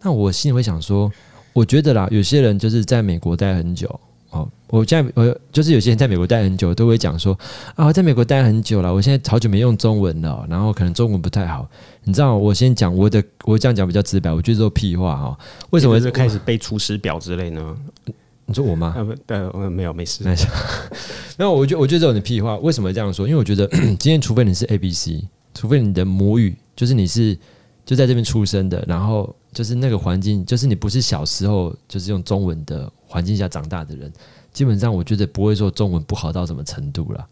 那我心里会想说，我觉得啦，有些人就是在美国待很久。哦，我现在我就是有些人在美国待很久，都会讲说啊，我在美国待很久了，我现在好久没用中文了，然后可能中文不太好。你知道，我先讲我的，我这样讲比较直白，我觉得这都屁话哈、哦。为什么是开始背出师表之类呢？你说我吗？啊不，呃，呃没有，没事。那那 *laughs* 我觉我觉得这种的屁话。为什么这样说？因为我觉得 *clears throat* 今天除非你是 A B C，除非你的母语就是你是就在这边出生的，然后就是那个环境，就是你不是小时候就是用中文的环境下长大的人，基本上我觉得不会说中文不好到什么程度了。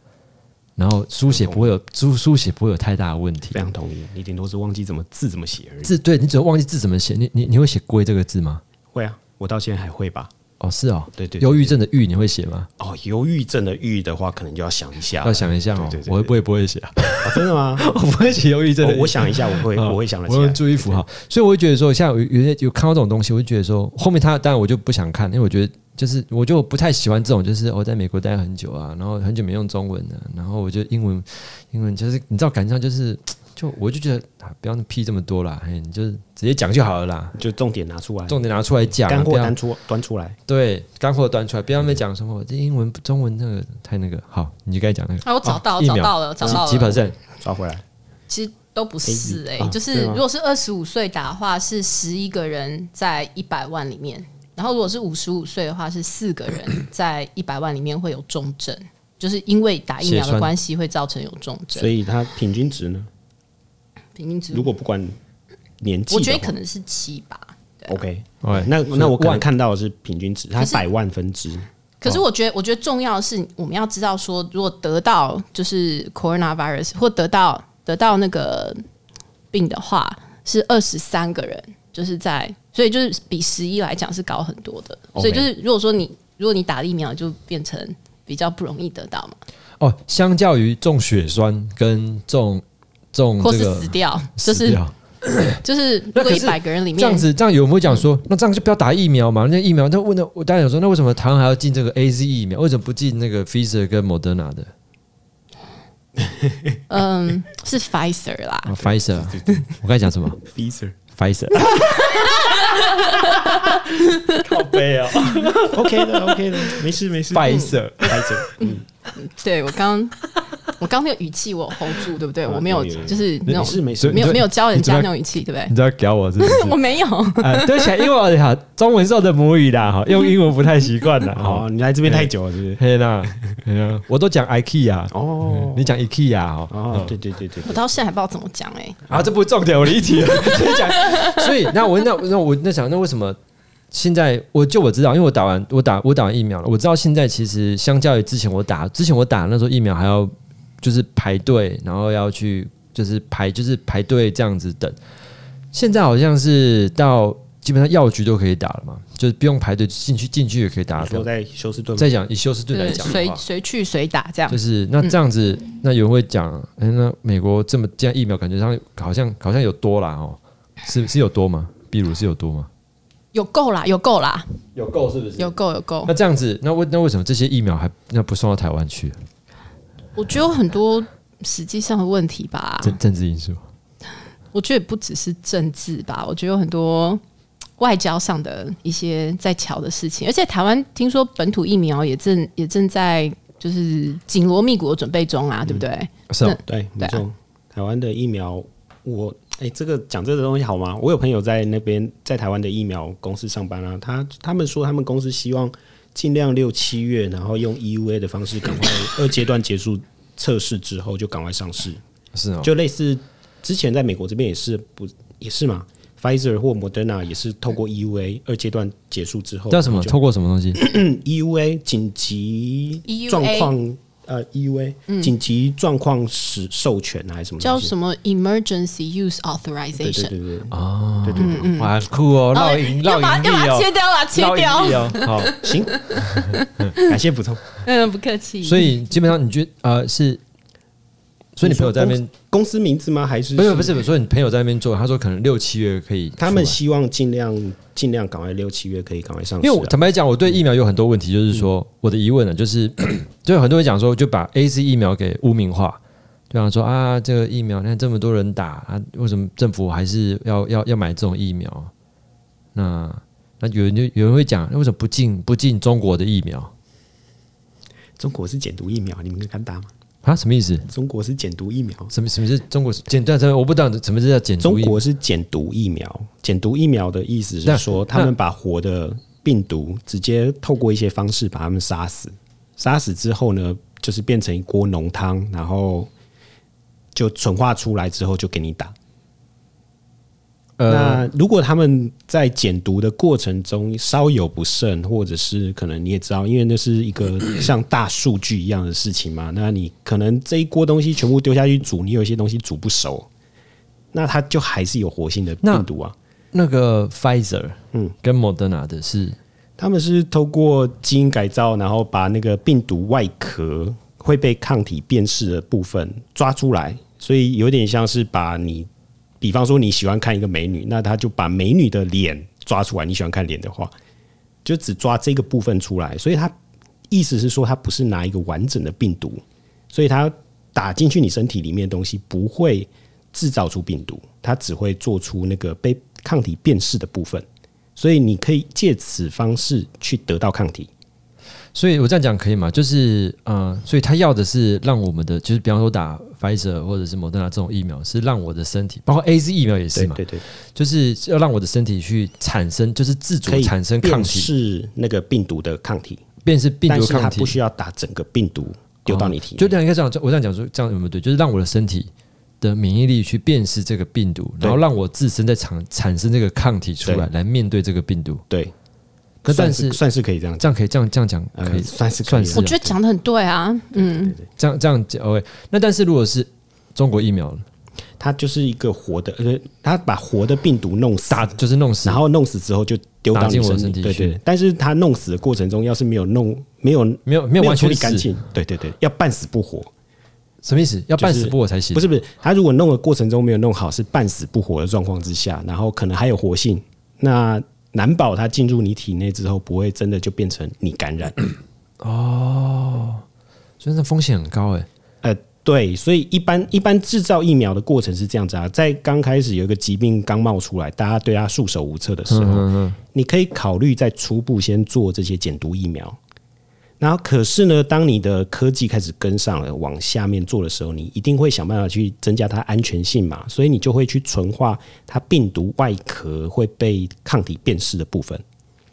然后书写不会有书书写不会有太大的问题非。常同意，你顶多是忘记怎么字怎么写而已。字对你只要忘记字怎么写，你你你会写“龟”这个字吗？会啊，我到现在还会吧。哦，是哦，对对对忧郁症的“郁”你会写吗？哦，忧郁症的郁的话，可能就要想一下，要想一下哦对对，对我会不会不会写啊？哦 *laughs* 真的吗？*laughs* 我不会写忧郁症的哦，我想一下，我会，啊我会想得起我会来。注意符号，所以我会觉得说，像有有些有看到这种东西，我就觉得说，后面他当然我就不想看，因为我觉得就是我就不太喜欢这种，就是我在美国待很久啊，然后很久没用中文了，然后我就英文英文就是你知道，感觉上就是就我就觉得啊，不要屁这么多啦，哎，你就是直接讲就好了啦，就重点拿出来，重点拿出来讲，干货端出端出来。对干货端出来，不要那讲什么这英文中文那个太那个。好，你就该讲那个。啊，我找到哦找到了，找到几了。percent？抓回来，其实都不是哎、啊就是如果是二十五岁打的话，是十一个人在一百万里面；然后如果是五十五岁的话，是四个人 *coughs* 在一百万里面会有重症，就是因为打疫苗的关系会造成有重症所。以它平均值呢？平均值如，果不管年纪，我觉得可能是七吧。OK。哎，那那我可能看到的是平均值，它是百万分之。可是我觉得，我觉得重要的是，我们要知道说，如果得到就是 coronavirus 或得到得到那个病的话，是二十三个人，就是在，所以就是比十一来讲是高很多的。所以就是如果说你如果你打了疫苗，就变成比较不容易得到嘛，哦，相较于中血栓跟中中或是这个死掉，就是死掉 *clears throat* 就是如那一百个人里面这样子，这样有没有讲说，那这样就不要打疫苗嘛？那疫苗，那问的我当然有说，那为什么台湾还要进这个 A Z 疫苗？为什么不进那个 Pfizer 跟 Moderna 的 *laughs* 嗯是 Pfizer 啦，啊 Pfizer？*laughs* 我刚才讲什么 Pfizer。？Pfizer。*laughs* 靠背哦 OK 的，OK 的，没事没事。，Pfizer。Pfizer，嗯，*laughs* 对我刚我刚那个语气我 hold 住，对不对？啊我没有就是那种没事没事。没有没有教人家那种语气，对不对？你知道搞我是不是？*laughs* 我没有，啊，对起来，因为我哈中文是我的母语啦，哈，用英文不太习惯啦。好，哈，你来这边太久了，是不是？嘿啦，嘿啦，我都讲 IKEA，哦你讲 IKEA 哈。哦，对对对对我到现在还不知道怎么讲哎、啊，这不是重点，我离题了。*laughs* 所以那我那那我那想，那为什么现在我就我知道，因为我打完我打我打完疫苗了，我知道现在其实相较于之前我打之前我打那时候疫苗还要就是排队，然后要去就是排就是排队这样子等，现在好像是到基本上药局都可以打了嘛，就是不用排队进去进去也可以打你。说在休斯顿吗，再讲以休斯顿来讲的话，随去随打这样就。是那这样子，那有人会讲，哎、那美国这么这样疫苗感觉上好像好像有多啦哦，是是有多吗？比如是有多吗？有够啦，有够啦，有够是不是有够有够那。这样子，那为那为什么这些疫苗还那不送到台湾去？我觉得有很多实际上的问题吧，政政治因素，我觉得也不只是政治吧，我觉得有很多外交上的一些在瞧的事情，而且台湾听说本土疫苗也正也正在就是紧锣密鼓的准备中啊，对不对？是哦，对，没对啊。台湾的疫苗，我哎、这个讲这个东西好吗？我有朋友在那边在台湾的疫苗公司上班啊，他他们说他们公司希望尽量六七月，然后用 EUA 的方式赶快 *laughs* 二阶段结束测试之后就赶快上市，是哦，就类似之前在美国这边也是不也是嘛，Pfizer 或 Moderna 也是透过 EUA 二阶段结束之后叫什么？就透过什么东西？*coughs* EUA 紧急状况呃 EUA 紧急状况使授权啊还是什么？叫什么 Emergency Use Authorization？对对对，哦，对对对，哇，酷哦，哦绕赢绕要把盈利要把它切哦，掉了，切掉。哦，好，行，*laughs* 感谢补充。嗯，不客气。所以基本上你觉得呃是，所以你朋友在那边公司名字吗？还是不是不是，所以你朋友在那边做，他说可能六七月可以，他们希望尽量尽量赶快六七月可以赶快上市啊。因为我坦白讲，我对疫苗有很多问题，就是说我的疑问呢，就是 *clears throat* 就有很多人讲说，就把 A C 疫苗给污名化，对啊，说啊这个疫苗，你看这么多人打啊，为什么政府还是要要要买这种疫苗？那那有人就有人会讲，那为什么不进不进中国的疫苗中国是减毒疫苗，你们敢打吗？啊？什么意思？中国是减毒疫苗。什么什么是中国减？但是我不知道什么是叫减毒疫苗中国是减毒疫苗，减毒疫苗的意思是说，他们把活的病毒直接透过一些方式把它们杀死，杀死之后呢，就是变成一锅浓汤，然后就纯化出来之后就给你打。呃那如果他们在减毒的过程中稍有不慎，或者是可能你也知道，因为那是一个 *clears throat* 像大数据一样的事情嘛，那你可能这一锅东西全部丢下去煮，你有一些东西煮不熟，那它就还是有活性的病毒啊。那个 Pfizer 嗯嗯跟 Moderna 的是他们是透过基因改造，然后把那个病毒外壳会被抗体辨识的部分抓出来，所以有点像是把你，比方说你喜欢看一个美女，那他就把美女的脸抓出来。你喜欢看脸的话，就只抓这个部分出来，所以他意思是说，他不是拿一个完整的病毒，所以他打进去你身体里面的东西不会制造出病毒，它只会做出那个被抗体辨识的部分，所以你可以借此方式去得到抗体。所以我这样讲可以吗？就是呃，所以他要的是让我们的，就是比方说打 Pfizer 或者是莫德纳这种疫苗，是让我的身体，包括 A Z 疫苗也是嘛，对对对，就是要让我的身体去产生，就是自主产生抗体，是那个病毒的抗体，便是病毒抗体它不，需要打整个病毒丢到你体内。就这样应该这样，我这样讲说，这样有没有对？就是让我的身体的免疫力去辨识这个病毒，然后让我自身在产产生这个抗体出来，来面对这个病毒。对，可但是算是算是可以这样，这样可以这样这样讲可以呃，算是算是我觉得讲的很对啊，嗯，这样这样讲 OK。那但是如果是中国疫苗它就是一个活的，呃，它把活的病毒弄死，打就是弄死，然后弄死之后就丢到打进我的你身体，对对。但是它弄死的过程中，要是没有弄没有没有没有完全，理干净，对对对，要半死不活。什么意思？要半死不活才行？不是不是，他如果弄的过程中没有弄好，是半死不活的状况之下，然后可能还有活性，那难保它进入你体内之后，不会真的就变成你感染。*coughs* 哦所以那风险很高哎。呃，对，所以一般一般制造疫苗的过程是这样子啊，在刚开始有一个疾病刚冒出来，大家对它束手无策的时候，你可以考虑在初步先做这些减毒疫苗。然后，可是呢，当你的科技开始跟上了，往下面做的时候，你一定会想办法去增加它安全性嘛，所以你就会去纯化它病毒外壳会被抗体辨识的部分。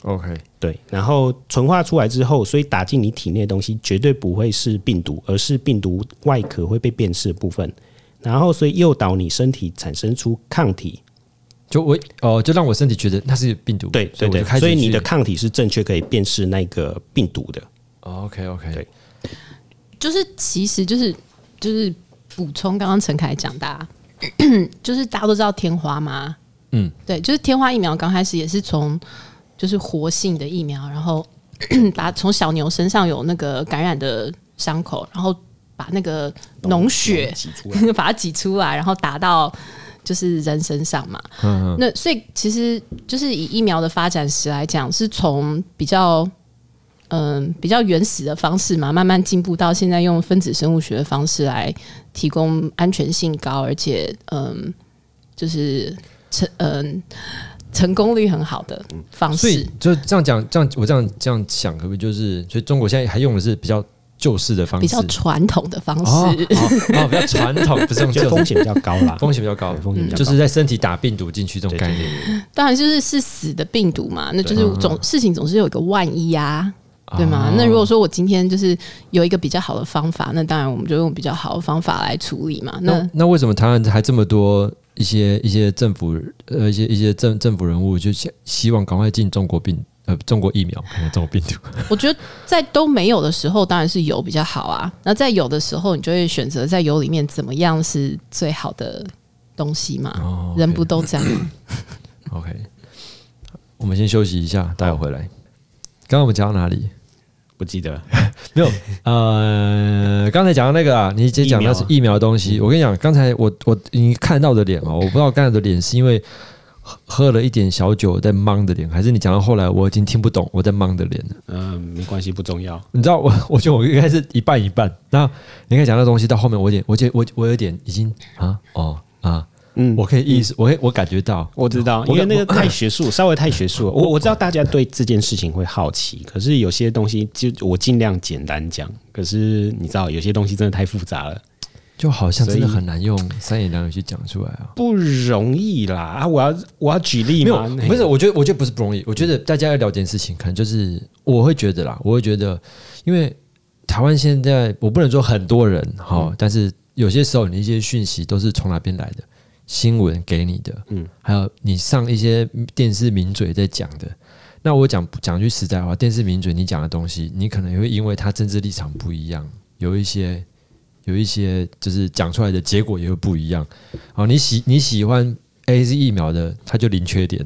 OK，对，然后纯化出来之后，所以打进你体内的东西绝对不会是病毒，而是病毒外壳会被辨识的部分。然后，所以诱导你身体产生出抗体，就我哦，就让我身体觉得那是病毒，对对对所以你的抗体是正确可以辨识那个病毒的。哦 OK OK，对。就是其实就是就是补充刚刚陈凯讲的、啊，*clears throat* 就是大家都知道天花吗？嗯，对，就是天花疫苗刚开始也是从就是活性的疫苗，然后 *clears throat* 把从小牛身上有那个感染的伤口，然后把那个脓血挤出来，*laughs* 把它挤出来，然后打到就是人身上嘛。嗯。那所以其实就是以疫苗的发展史来讲，是从比较嗯、比较原始的方式嘛，慢慢进步到现在用分子生物学的方式来提供安全性高，而且嗯、就是成嗯、成功率很好的方所以式。就这样讲，这样我这样这样想，可不可以就是，所以中国现在还用的是比较旧式的方式，比较传统的方式，哦哦哦，比较传统，不是用旧就风险比较高啦。风险比较高。对，风险比较高。就是在身体打病毒进去这种对概念，当然就是是死的病毒嘛，那就是总事情总是有一个万一呀、对吗？哦那如果说我今天就是有一个比较好的方法，那当然我们就用比较好的方法来处理嘛。那那那为什么台湾还这么多一些一些政府呃一些一些政政府人物就希希望赶快进中国病呃中国疫苗，中国病毒？*laughs* 我觉得在都没有的时候，当然是有比较好啊。那在有的时候，你就会选择在有里面怎么样是最好的东西嘛。哦人不都这样吗？*coughs* OK，我们先休息一下，待会回来。刚刚我们讲到哪里？不记得 *laughs* 没有，呃，刚才讲到那个啊，你姐讲的是疫苗的东西。我跟你讲，刚才我我你看到的脸哦，我不知道刚才的脸是因为喝喝了一点小酒在懵的脸，还是你讲到后来我已经听不懂我在懵的脸了。嗯，没关系，不重要。你知道 *laughs* 我，我觉得我应该是一半一半。那你刚才讲的东西到后面，我有点，我觉我我有点已经啊哦啊，嗯我可以意识，我可以我感觉到，我知道，我因为那个太学术，*laughs* 稍微太学术了。我我知道大家对这件事情会好奇，可是有些东西就我尽量简单讲。可是你知道，有些东西真的太复杂了，就好像真的很难用三言两语去讲出来啊。不容易啦啊！我要我要举例没有吗？，不是，我觉得我觉得不是不容易，我觉得大家要了解一件事情，可能就是我会觉得啦，我会觉得，因为台湾现在我不能说很多人哈，但是有些时候你一些讯息都是从哪边来的，新闻给你的，嗯，还有你上一些电视名嘴在讲的。那我讲讲句实在话，电视名嘴你讲的东西，你可能也会因为他政治立场不一样，有一些有一些就是讲出来的结果也会不一样。好，你喜你喜欢 A Z 疫苗的，他就零缺点；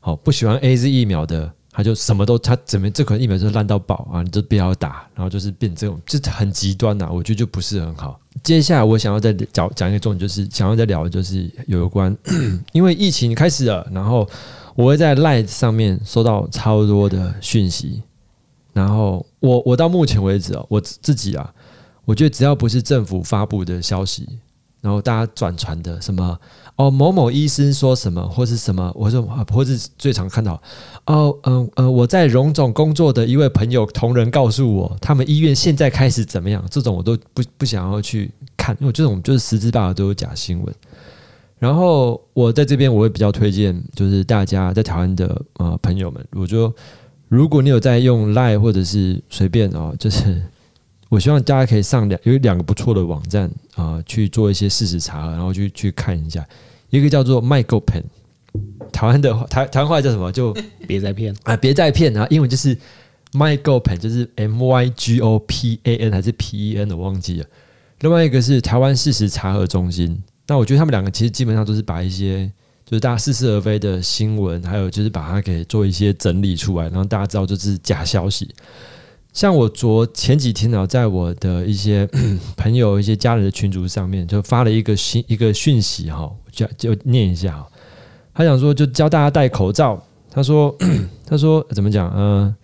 好，不喜欢 A Z 疫苗的，他就什么都他怎么这款疫苗就烂到爆啊，你就不要打，然后就是变这种，这很极端呐、我觉得就不是很好。接下来我想要再讲讲一个重点，就是想要再聊的就是有关，*clears throat* 因为疫情开始了，然后我会在 live 上面收到超多的讯息，然后我我到目前为止哦，我自己啊，我觉得只要不是政府发布的消息，然后大家转传的什么哦某某医生说什么或是什么，我说啊或是最常看到哦嗯呃我在荣总工作的一位朋友同仁告诉我，他们医院现在开始怎么样，这种我都不不想要去看，因为这种就是十之八九都有假新闻。然后我在这边我会比较推荐，就是大家在台湾的呃朋友们，我说如果你有在用 lie 或者是随便哦，就是我希望大家可以上两有两个不错的网站啊、去做一些事实查核，然后去去看一下，一个叫做 MyGoPen，台湾的台台湾话叫什么？就别再骗。啊别再骗啊，英文就是 MyGoPen，就是 M Y G O P A N 还是 P E N 我忘记了。另外一个是台湾事实查核中心，那我觉得他们两个其实基本上都是把一些就是大家似是而非的新闻，还有就是把它给做一些整理出来，然后大家知道这是假消息。像我昨前几天呢，在我的一些 *clears throat* 朋友、一些家人的群组上面，就发了一个信一个讯息哈，就就念一下哈。他想说，就教大家戴口罩。他说，*clears throat* 他说怎么讲？呃，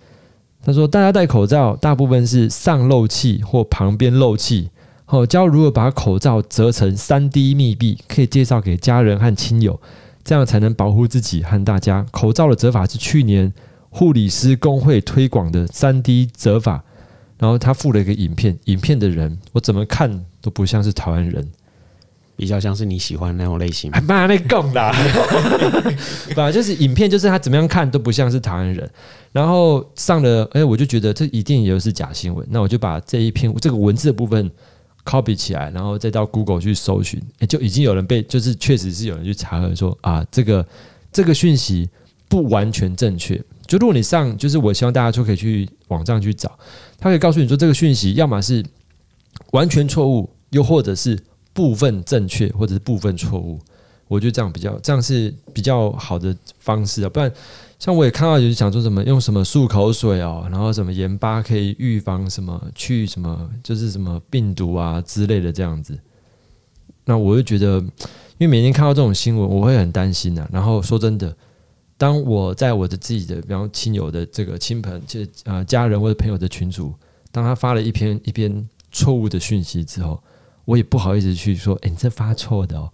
他说大家戴口罩，大部分是上漏气或旁边漏气。哦，教如何把口罩折成三 D 密闭，可以介绍给家人和亲友，这样才能保护自己和大家。口罩的折法是去年护理师工会推广的三 D 折法，然后他附了一个影片，影片的人我怎么看都不像是台湾人，比较像是你喜欢那种类型。还骂那供啦，*laughs* 吧，就是影片，就是他怎么样看都不像是台湾人。然后上了，哎、我就觉得这一定也是假新闻，那我就把这一篇这个文字的部分 copy 起来，然后再到 Google 去搜寻，诶就已经有人被，就是确实是有人去查核说啊，这个这个讯息不完全正确。就如果你上，就是我希望大家就可以去网站去找，他可以告诉你说这个讯息要么是完全错误，又或者是部分正确，或者是部分错误。我觉得这样比较，这样是比较好的方式啊，不然。像我也看到有人想说什么用什么漱口水哦，然后什么盐巴可以预防什么去什么就是什么病毒啊之类的这样子。那我就觉得，因为每天看到这种新闻，我会很担心呐、然后说真的，当我在我的自己的，比方亲友的这个亲朋，就呃家人或者朋友的群组，当他发了一篇一篇错误的讯息之后，我也不好意思去说，哎、你这发错的哦。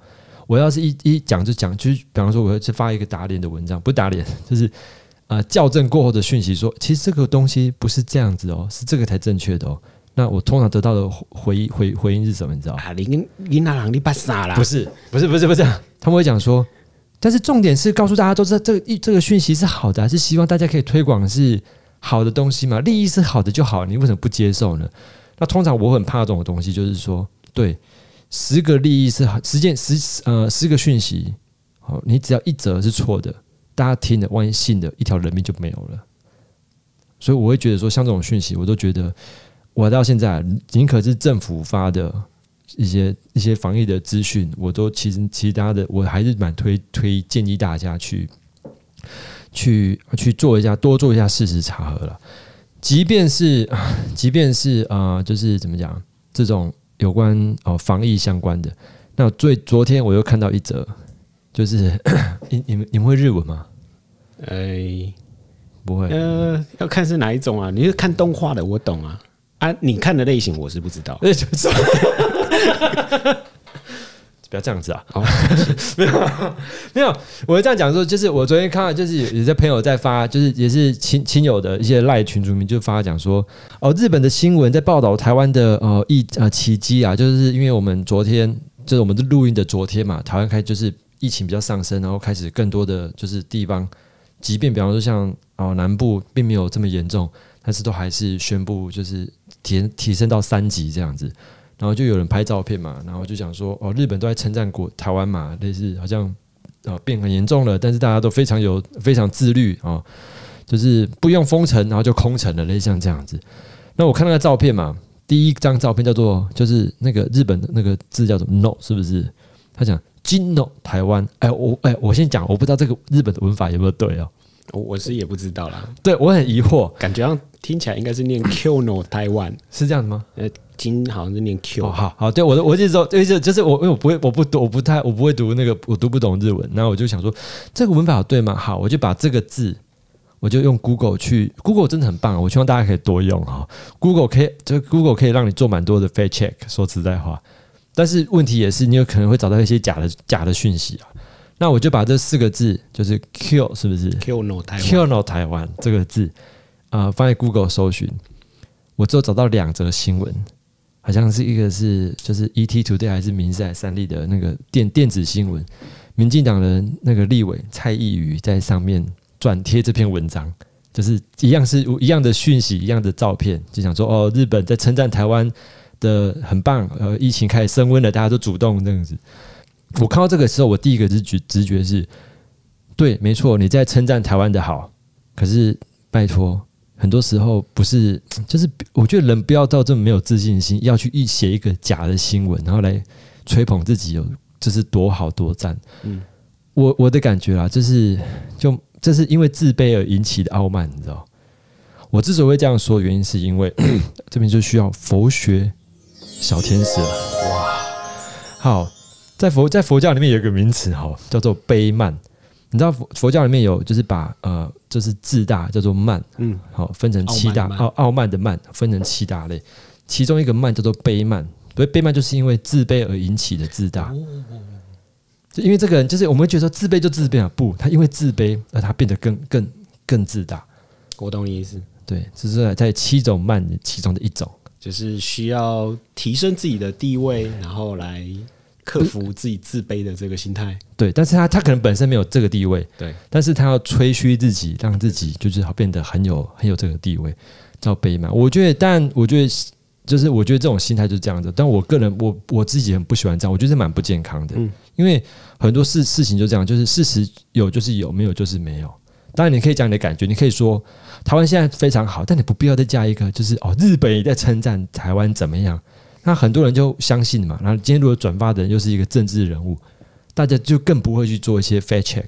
我要是一一讲就讲，就是比方说，我要去发一个打脸的文章，不打脸，就是呃校正过后的讯息说，其实这个东西不是这样子哦，是这个才正确的哦。那我通常得到的回回回应是什么？你知道吗？啊，你跟你哪郎你把傻啦？不是，不是，不是，不是，他们会讲说，但是重点是告诉大家都知道这个这个讯息是好的，还是希望大家可以推广是好的东西嘛？利益是好的就好，你为什么不接受呢？那通常我很怕这种东西，就是说，对，十个利益是好，十件十呃十个讯息，好，你只要一则是错的，大家听了，万一信的，一条人命就没有了。所以我会觉得说，像这种讯息，我都觉得我到现在宁可是政府发的一些一些防疫的资讯，我都其实其他的我还是蛮推推建议大家去去去做一下，多做一下事实查核了。即便是即便是啊、呃就是怎么讲，这种有关哦防疫相关的，那最昨天我又看到一则，就是 *coughs* 你你们你们会日文吗？哎，不会，呃，要看是哪一种啊？你是看动画的，我懂啊。啊，你看的类型我是不知道。*laughs* 那就是。*laughs* 不要这样子啊！好 *laughs* 没有没有，我是这样讲说，就是我昨天看到，就是有有些朋友在发，就是也是亲亲友的一些赖群主名就发讲说，哦，日本的新闻在报道台湾的呃疫呃奇迹啊，就是因为我们昨天就是我们的录音的昨天嘛，台湾开就是疫情比较上升，然后开始更多的就是地方，即便比方说像哦南部并没有这么严重，但是都还是宣布就是提提升到三级这样子。然后就有人拍照片嘛，然后就讲说哦，日本都在称赞国台湾嘛，类似好像啊变很严重了，但是大家都非常有非常自律啊、就是不用封城，然后就空城了，类似像这样子。那我看那个照片嘛，第一张照片叫做就是那个日本的那个字叫做 “no”，是不是？他讲金 no 台湾，哎我哎我先讲，我不知道这个日本的文法有没有对哦，我我是也不知道啦，对我很疑惑，感觉上听起来应该是念 Q no Taiwan，是这样的吗？呃，金好像是念 Q，、哦，好好，对我的我就说，就是就是我，因为我不会，我不读，我不太，我不会读那个，我读不懂日文，然后我就想说，这个文法对吗？好，我就把这个字，我就用 Google 去，Google 真的很棒，我希望大家可以多用哈、Google 可以，这个 Google 可以让你做蛮多的 fact check。说实在话，但是问题也是，你有可能会找到一些假的假的讯息啊。那我就把这四个字，就是 “kill” 是不是 Q no 台湾 “kill no 台湾”这个字啊、放在 Google 搜寻，我只有找到两则新闻，好像是一个是就是 ET Today 还是明日还是三立的那个电电子新闻，民进党的那个立委蔡意瑜在上面转贴这篇文章，就是一样是一样的讯息，一样的照片，就想说哦，日本在称赞台湾的很棒，呃，疫情开始升温了，大家都主动这样子。我看到这个时候，我第一个直觉直觉是，对，没错，你在称赞台湾的好，可是拜托，很多时候不是，就是我觉得人不要到这么没有自信心，要去一写一个假的新闻，然后来吹捧自己有就是多好多赞。嗯，我我的感觉啦，就是就这是因为自卑而引起的傲慢，你知道？我之所以会这样说，原因是因为 *clears throat* 这边就需要佛学小天使了。哇，好，在佛在佛教里面有一个名词哈，叫做卑慢。你知道佛佛教里面有就是把呃就是自大叫做慢，嗯，好分成七大傲傲傲慢的慢分成七大类，其中一个慢叫做悲慢，所以卑慢就是因为自卑而引起的自大。就因为这个人，就是我们会觉得说自卑就自卑啊，不，他因为自卑而他变得更更更自大。我懂你意思，对，这是在七种慢其中的一种。就是需要提升自己的地位，然后来克服自己自卑的这个心态。对，但是他他可能本身没有这个地位，对，但是他要吹嘘自己，让自己就是好变得很有很有这个地位，叫卑嘛。我觉得，但我觉得就是我觉得这种心态就是这样子。但我个人我我自己很不喜欢这样，我觉得蛮不健康的。嗯因为很多事事情就这样，就是事实有就是有，没有就是没有。当然，你可以讲你的感觉，你可以说台湾现在非常好，但你不必要再加一个，就是哦，日本也在称赞台湾怎么样。那很多人就相信嘛。然后今天如果转发的人又是一个政治人物，大家就更不会去做一些 fact check，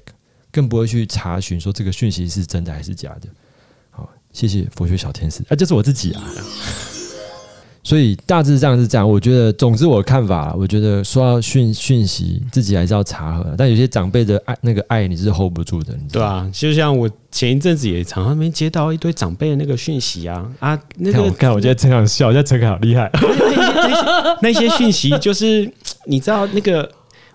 更不会去查询说这个讯息是真的还是假的。好，谢谢佛学小天使，啊，就是我自己啊。*laughs* 所以大致上是这样，我觉得，总之我的看法，我觉得说到讯讯息，自己还是要查核。但有些长辈的爱，那个爱你是 hold 不住的？对啊，就像我前一阵子也常常没接到一堆长辈的那个讯息啊啊，那个看我看我现在陈想笑，现在陈凯好厉害。*laughs* 那些讯息就是你知道那个。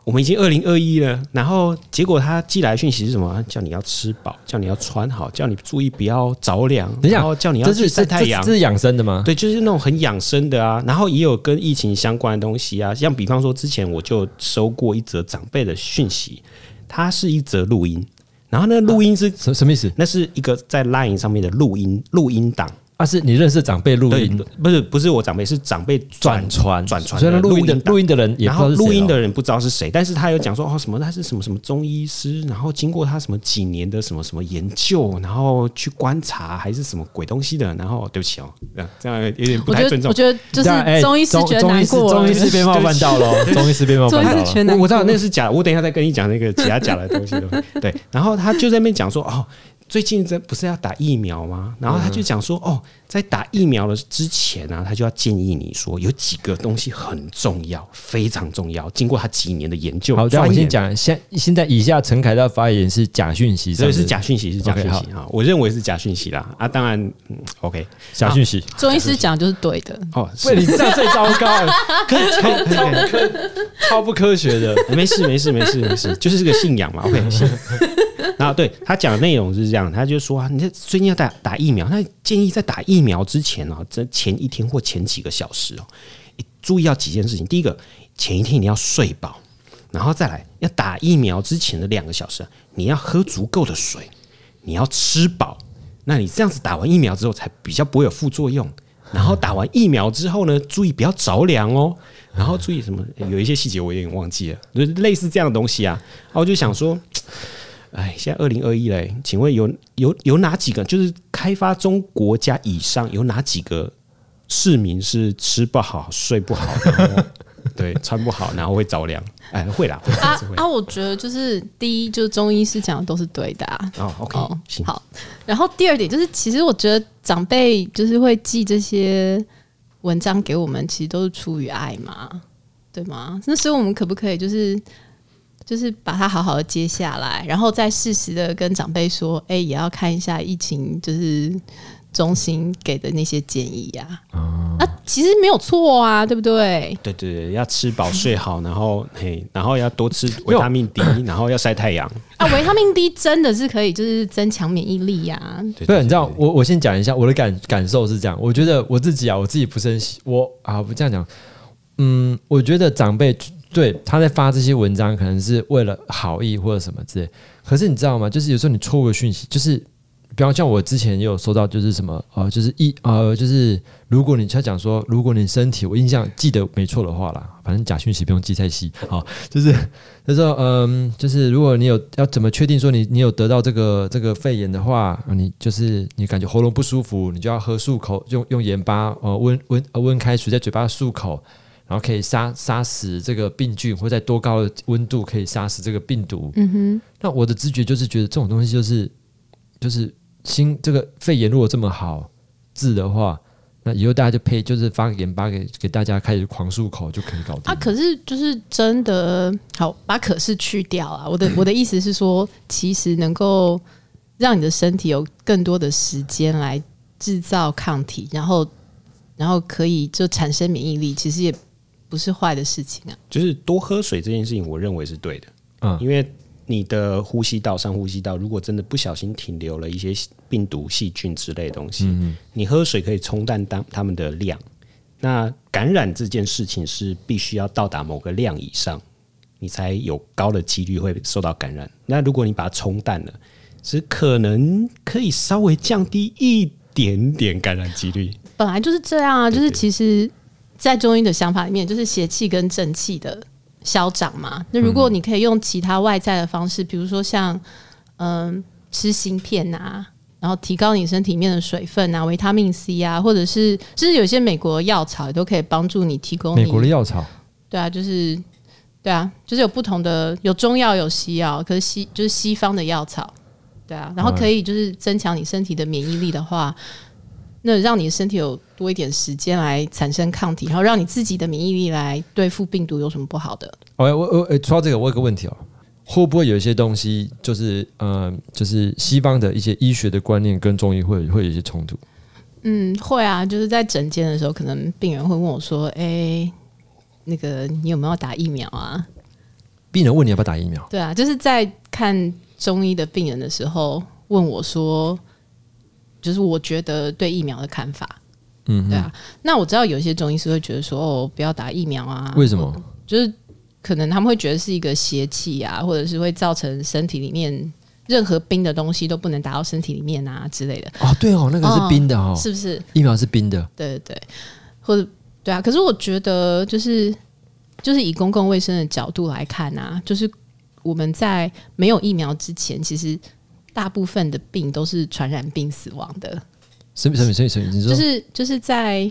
我们已经二零二一了，然后结果他寄来的讯息是什么？叫你要吃饱，叫你要穿好，叫你注意不要着凉，然后叫你要去这是晒太阳这。是养生的吗？对，就是那种很养生的啊，然后也有跟疫情相关的东西啊，像比方说之前我就收过一则长辈的讯息，它是一则录音，然后那录音是、什什么意思？那是一个在 LINE 上面的录音录音档，啊，是你认识长辈录音的，不是不是我长辈，是长辈转传转传所以录音的录音的人也然后不知道是谁哦录音的人不知道是谁，但是他有讲说哦什么他是什么什么中医师，然后经过他什么几年的什么什么研究，然后去观察还是什么鬼东西的，然后对不起哦，这样这样有点不太尊重我。觉得就是中医师觉得难过，中医师被冒犯到了哦，中医师被冒犯到了。我我知道那是假的，我等一下再跟你讲那个其他假的东西。对，然后他就在那边讲说哦。最近这不是要打疫苗吗？然后他就讲说，哦，在打疫苗的之前呢、他就要建议你说，有几个东西很重要，非常重要。经过他几年的研究，好，这样我先讲，现现在以下陈凯的发言是假讯息，所以是假讯息，是假讯息哈。我认为是假讯息啦。啊，当然，嗯，OK，假讯息。中医师讲就是对的，哦，喂，是你这样最糟糕 *laughs* 了，可以可以可以可以超不科学的。*laughs* 没事没事没事没事，就是这个信仰嘛。OK，信仰。然后对他讲的内容是这样，他就说啊，你这最近要打打疫苗，那建议在打疫苗之前哦，这前一天或前几个小时哦，注意要几件事情。第一个，前一天你要睡饱，然后再来要打疫苗之前的两个小时，你要喝足够的水，你要吃饱。那你这样子打完疫苗之后，才比较不会有副作用。然后打完疫苗之后呢，注意不要着凉哦。然后注意什么？有一些细节我有点忘记了，就是类似这样的东西啊。然后我就想说，哎，现在二零二一嘞，请问有有有哪几个就是开发中国家以上有哪几个市民是吃不好、睡不好，然 *laughs* 后对穿不好，然后会着凉？哎，会啦，啊啊！我觉得就是第一，就是中医师讲的都是对的、啊。哦，OK，好，然后第二点就是，其实我觉得长辈就是会寄这些文章给我们，其实都是出于爱嘛，对吗？那所以我们可不可以就是就是把它好好的接下来，然后再适时的跟长辈说，哎、也要看一下疫情就是中心给的那些建议呀、啊。那其实没有错啊，对不对？对对对，要吃饱睡好，然后嘿，然后要多吃维他命 D，然后要晒太阳。*laughs* 啊，维他命 D 真的是可以，就是增强免疫力呀、对你知道，我我先讲一下我的感感受是这样，我觉得我自己啊，我自己不是很喜我啊，不这样讲，嗯，我觉得长辈对他在发这些文章，可能是为了好意或者什么之类。可是你知道吗？就是有时候你错误的讯息，就是比方像我之前也有收到，就是什么呃，就是一呃，就是如果你他讲说，如果你身体，我印象记得没错的话啦，反正假讯息不用记太细，好，*laughs* 就是他说嗯，就是如果你有要怎么确定说你你有得到这个这个肺炎的话，啊你就是你感觉喉咙不舒服，你就要喝漱口，用用盐巴呃温温呃温开水在嘴巴漱口。然后可以杀杀死这个病菌，或在多高的温度可以杀死这个病毒。嗯哼，那我的直觉就是觉得这种东西就是就是新这个肺炎如果这么好治的话，那以后大家就配就是发个盐巴给给大家开始狂漱口就可以搞定。啊，可是就是真的好，把可是去掉啊。我的我的意思是说，其实能够让你的身体有更多的时间来制造抗体，然后然后可以就产生免疫力，其实也不是坏的事情啊。就是多喝水这件事情，我认为是对的。嗯因为你的呼吸道、上呼吸道，如果真的不小心停留了一些病毒、细菌之类的东西，你喝水可以冲淡当它们的量。那感染这件事情是必须要到达某个量以上，你才有高的几率会受到感染。那如果你把它冲淡了，只可能可以稍微降低一点点感染几率。本来就是这样啊，就是其实，在中医的想法里面，就是邪气跟正气的消长嘛。那如果你可以用其他外在的方式，比如说像嗯、吃锌片啊，然后提高你身体里面的水分啊、维他命 C 啊，或者是就是有些美国药草也都可以帮助你提供你美国的药草，对啊，就是对啊，就是有不同的有中药有西药，可是西就是西方的药草，对啊，然后可以就是增强你身体的免疫力的话，那让你的身体有多一点时间来产生抗体，然后让你自己的免疫力来对付病毒，有什么不好的？哦，我我诶，说到这个，我有个问题哦，会不会有一些东西就是呃，就是西方的一些医学的观念跟中医会会有一些冲突？嗯，会啊，就是在诊间的时候，可能病人会问我说：“哎、那个你有没有打疫苗啊？”病人问你要不要打疫苗，对啊，就是在看中医的病人的时候问我说，就是我觉得对疫苗的看法。嗯，对啊，那我知道有一些中医师会觉得说，哦，不要打疫苗啊，为什么？就是可能他们会觉得是一个邪气啊，或者是会造成身体里面任何冰的东西都不能打到身体里面啊之类的，哦，对哦，那个是冰的哦，是不是？疫苗是冰的，对对对，或者对啊，可是我觉得就是就是以公共卫生的角度来看啊，就是我们在没有疫苗之前，其实大部分的病都是传染病死亡的，什么什么什么什么？你说就是就是在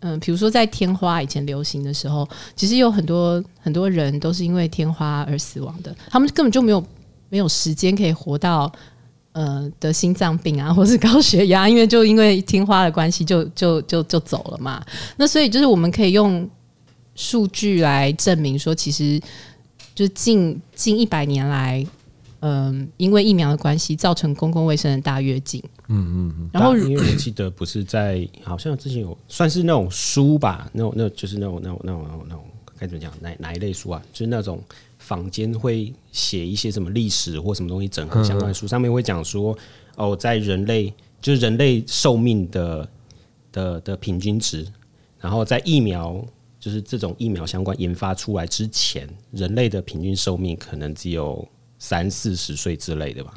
嗯，比如说在天花以前流行的时候，其实有很多很多人都是因为天花而死亡的，他们根本就没有没有时间可以活到。呃，得心脏病啊，*laughs* 或是高血压，因为就因为天花的关系就，就就就走了嘛。那所以就是我们可以用数据来证明说，其实就近近一百年来，嗯、因为疫苗的关系，造成公共卫生的大跃进。嗯嗯嗯，然后因为我记得不是在，好像之前有算是那种书吧，那种那就是那种那种那种那种那种该怎么讲，哪哪一类书啊？就是那种坊间会写一些什么历史或什么东西整合相关的书，上面会讲说，哦，在人类就是人类寿命的的的平均值，然后在疫苗就是这种疫苗相关研发出来之前，人类的平均寿命可能只有三四十岁之类的吧。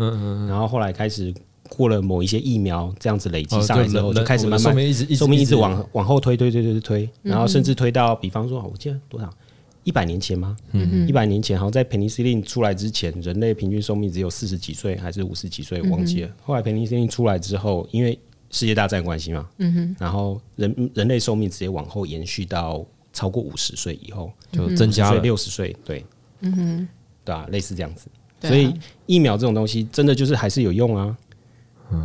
然后后来开始过了某一些疫苗这样子累积哦上来之后，就开始慢慢寿命一直一直寿命一直往往后推推推推推推，然后甚至推到，比方说，我记得多少？一百年前吗？一百年前，好像在 penicillin 出来之前，人类平均寿命只有四十几岁，还是五十几岁，忘记了。后来 penicillin 出来之后，因为世界大战关系嘛，然后人人类寿命直接往后延续到超过五十岁以后，就增加了。六十岁，对，嗯哼，对啊，类似这样子。所以疫苗这种东西，真的就是还是有用啊。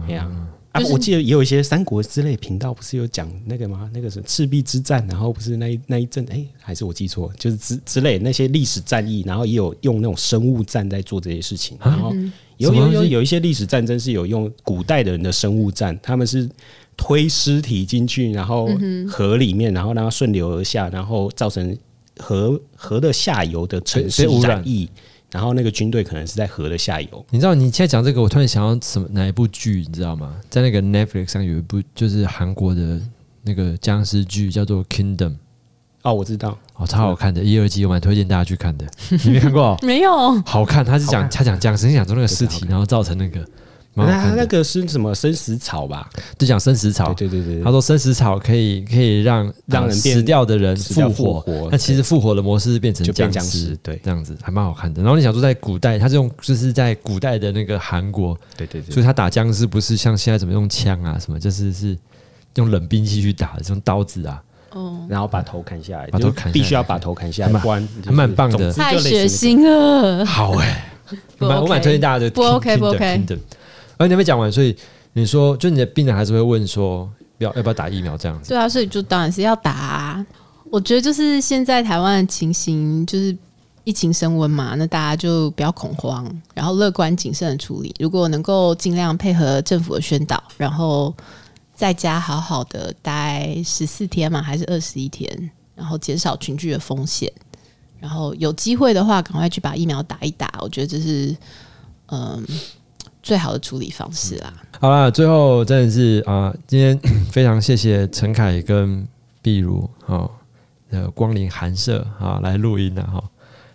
哎呀、啊，就是我记得也有一些三国之类频道不是有讲那个吗？那个是赤壁之战，然后不是那一那一阵，哎、还是我记错，就是之之类那些历史战役，然后也有用那种生物战在做这些事情，然后有有有有一些历史战争是有用古代的人的生物战，他们是推尸体进去，然后河里面，然后让它顺流而下，然后造成河河的下游的城市污染。染疫，然后那个军队可能是在河的下游。你知道你现在讲这个，我突然想到什么哪一部剧，你知道吗？在那个 Netflix 上有一部就是韩国的那个僵尸剧，叫做《Kingdom》，哦，我知道，哦，超好看的，一二集我蛮推荐大家去看的。你没看过、哦？*laughs* 没有，好看，他是讲他讲僵尸，你讲说那个尸体，然后造成那个蛮好那那，个是什么生死草吧？就讲生死草。对对对对。他说生死草可以可以让呃让人死掉的人复活，那其实复活的模式是变成僵僵尸，对。这样子还蛮好看的。然后你想说在古代，他是用就是在古代的那个韩国，对对对。所以他打僵尸不是像现在怎么用枪啊什么，就是是用冷兵器去打的，用刀子啊，哦，然后把头砍下来，把头砍下来。必须要把头砍下来，不然还蛮棒的。太血腥了，好哎、*laughs* 不蛮我蛮推荐大家的不 OK，不 OK Kingdom 你没讲完，所以你说就你的病人还是会问说要要不要打疫苗这样子，对啊，所以就当然是要打、啊。我觉得就是现在台湾的情形，就是疫情升温嘛，那大家就不要恐慌，然后乐观谨慎的处理。如果能够尽量配合政府的宣导，然后在家好好的待十四天嘛，还是二十一天，然后减少群聚的风险，然后有机会的话，赶快去把疫苗打一打。我觉得这是嗯、最好的处理方式啦。好啦，最后真的是啊、今天 *coughs* 非常谢谢陈凯跟碧如哈呃光临寒舍啊来录音的哈，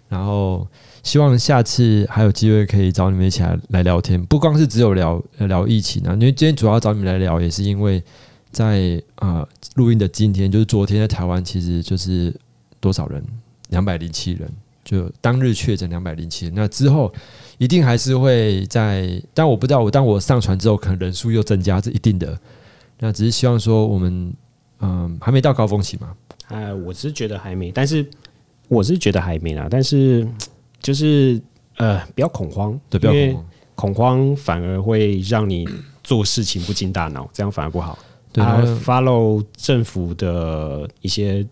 然后希望下次还有机会可以找你们一起来来聊天，不光是只有聊聊疫情啊，因为今天主要找你们来聊，也是因为在啊录、音的今天，就是昨天在台湾，其实就是多少人，两百零七人，就当日确诊两百零七人，那之后。一定还是会在，但我不知道，我当我上传之后，可能人数又增加，是一定的。那只是希望说，我们嗯还没到高峰期嘛，哎，我是觉得还没，但是我是觉得还没啦，但是就是呃，不要恐慌，对，不要恐慌。恐慌反而会让你做事情不经大脑，这样反而不好。对，啊，follow 政府的一些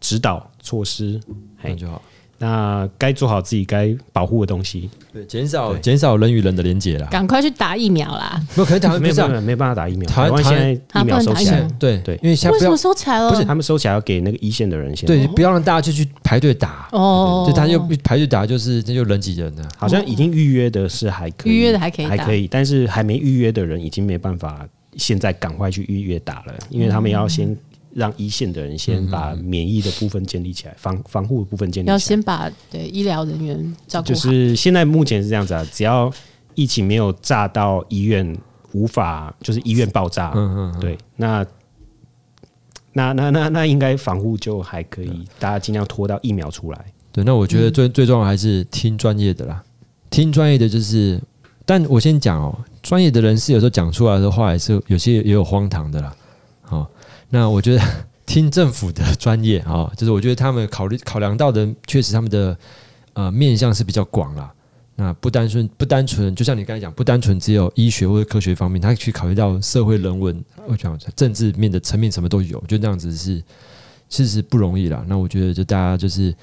指导措施，嘿，这样就好。那该做好自己该保护的东西。对，减少减少人与人的连接啦。赶快去打疫苗啦！不，可能台湾不是啊没有没有没办法打疫苗，台湾现在疫苗收起来了，对对因为现在为什么收起来了？不是他们收起来要给那个一线的人先。对，不要让大家就去排队打，哦，就他就排队打，就是这就人挤人了。好像已经预约的是还可以，预约的还可以还可以，但是还没预约的人已经没办法现在赶快去预约打了，因为他们要先让一线的人先把免疫的部分建立起来，防防护的部分建立起来。要先把对医疗人员照顾就。是现在目前是这样子啊，只要疫情没有炸到医院无法，就是医院爆炸，嗯嗯，嗯对，那那那那那应该防护就还可以，大家尽量拖到疫苗出来。对。那我觉得最最重要还是听专业的啦，听专业的就是，但我先讲哦，专业的人士有时候讲出来的话，也是有些也有荒唐的啦。好，那我觉得 *laughs* 听政府的专业啊、哦，就是我觉得他们考虑考量到的，确实他们的呃面向是比较广啦。那不单纯不单纯，就像你刚才讲，不单纯只有医学或者科学方面，他去考虑到社会人文，我讲政治面的层面什么都有，就那样子是其实不容易啦。那我觉得就大家就是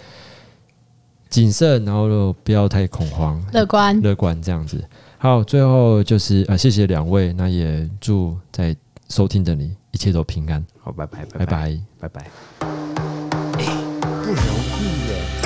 谨慎，然后就不要太恐慌，乐观，乐观这样子。好，最后就是呃，谢谢两位，那也祝在收听的你一切都平安，好，拜拜，拜拜，拜拜。不容易耶。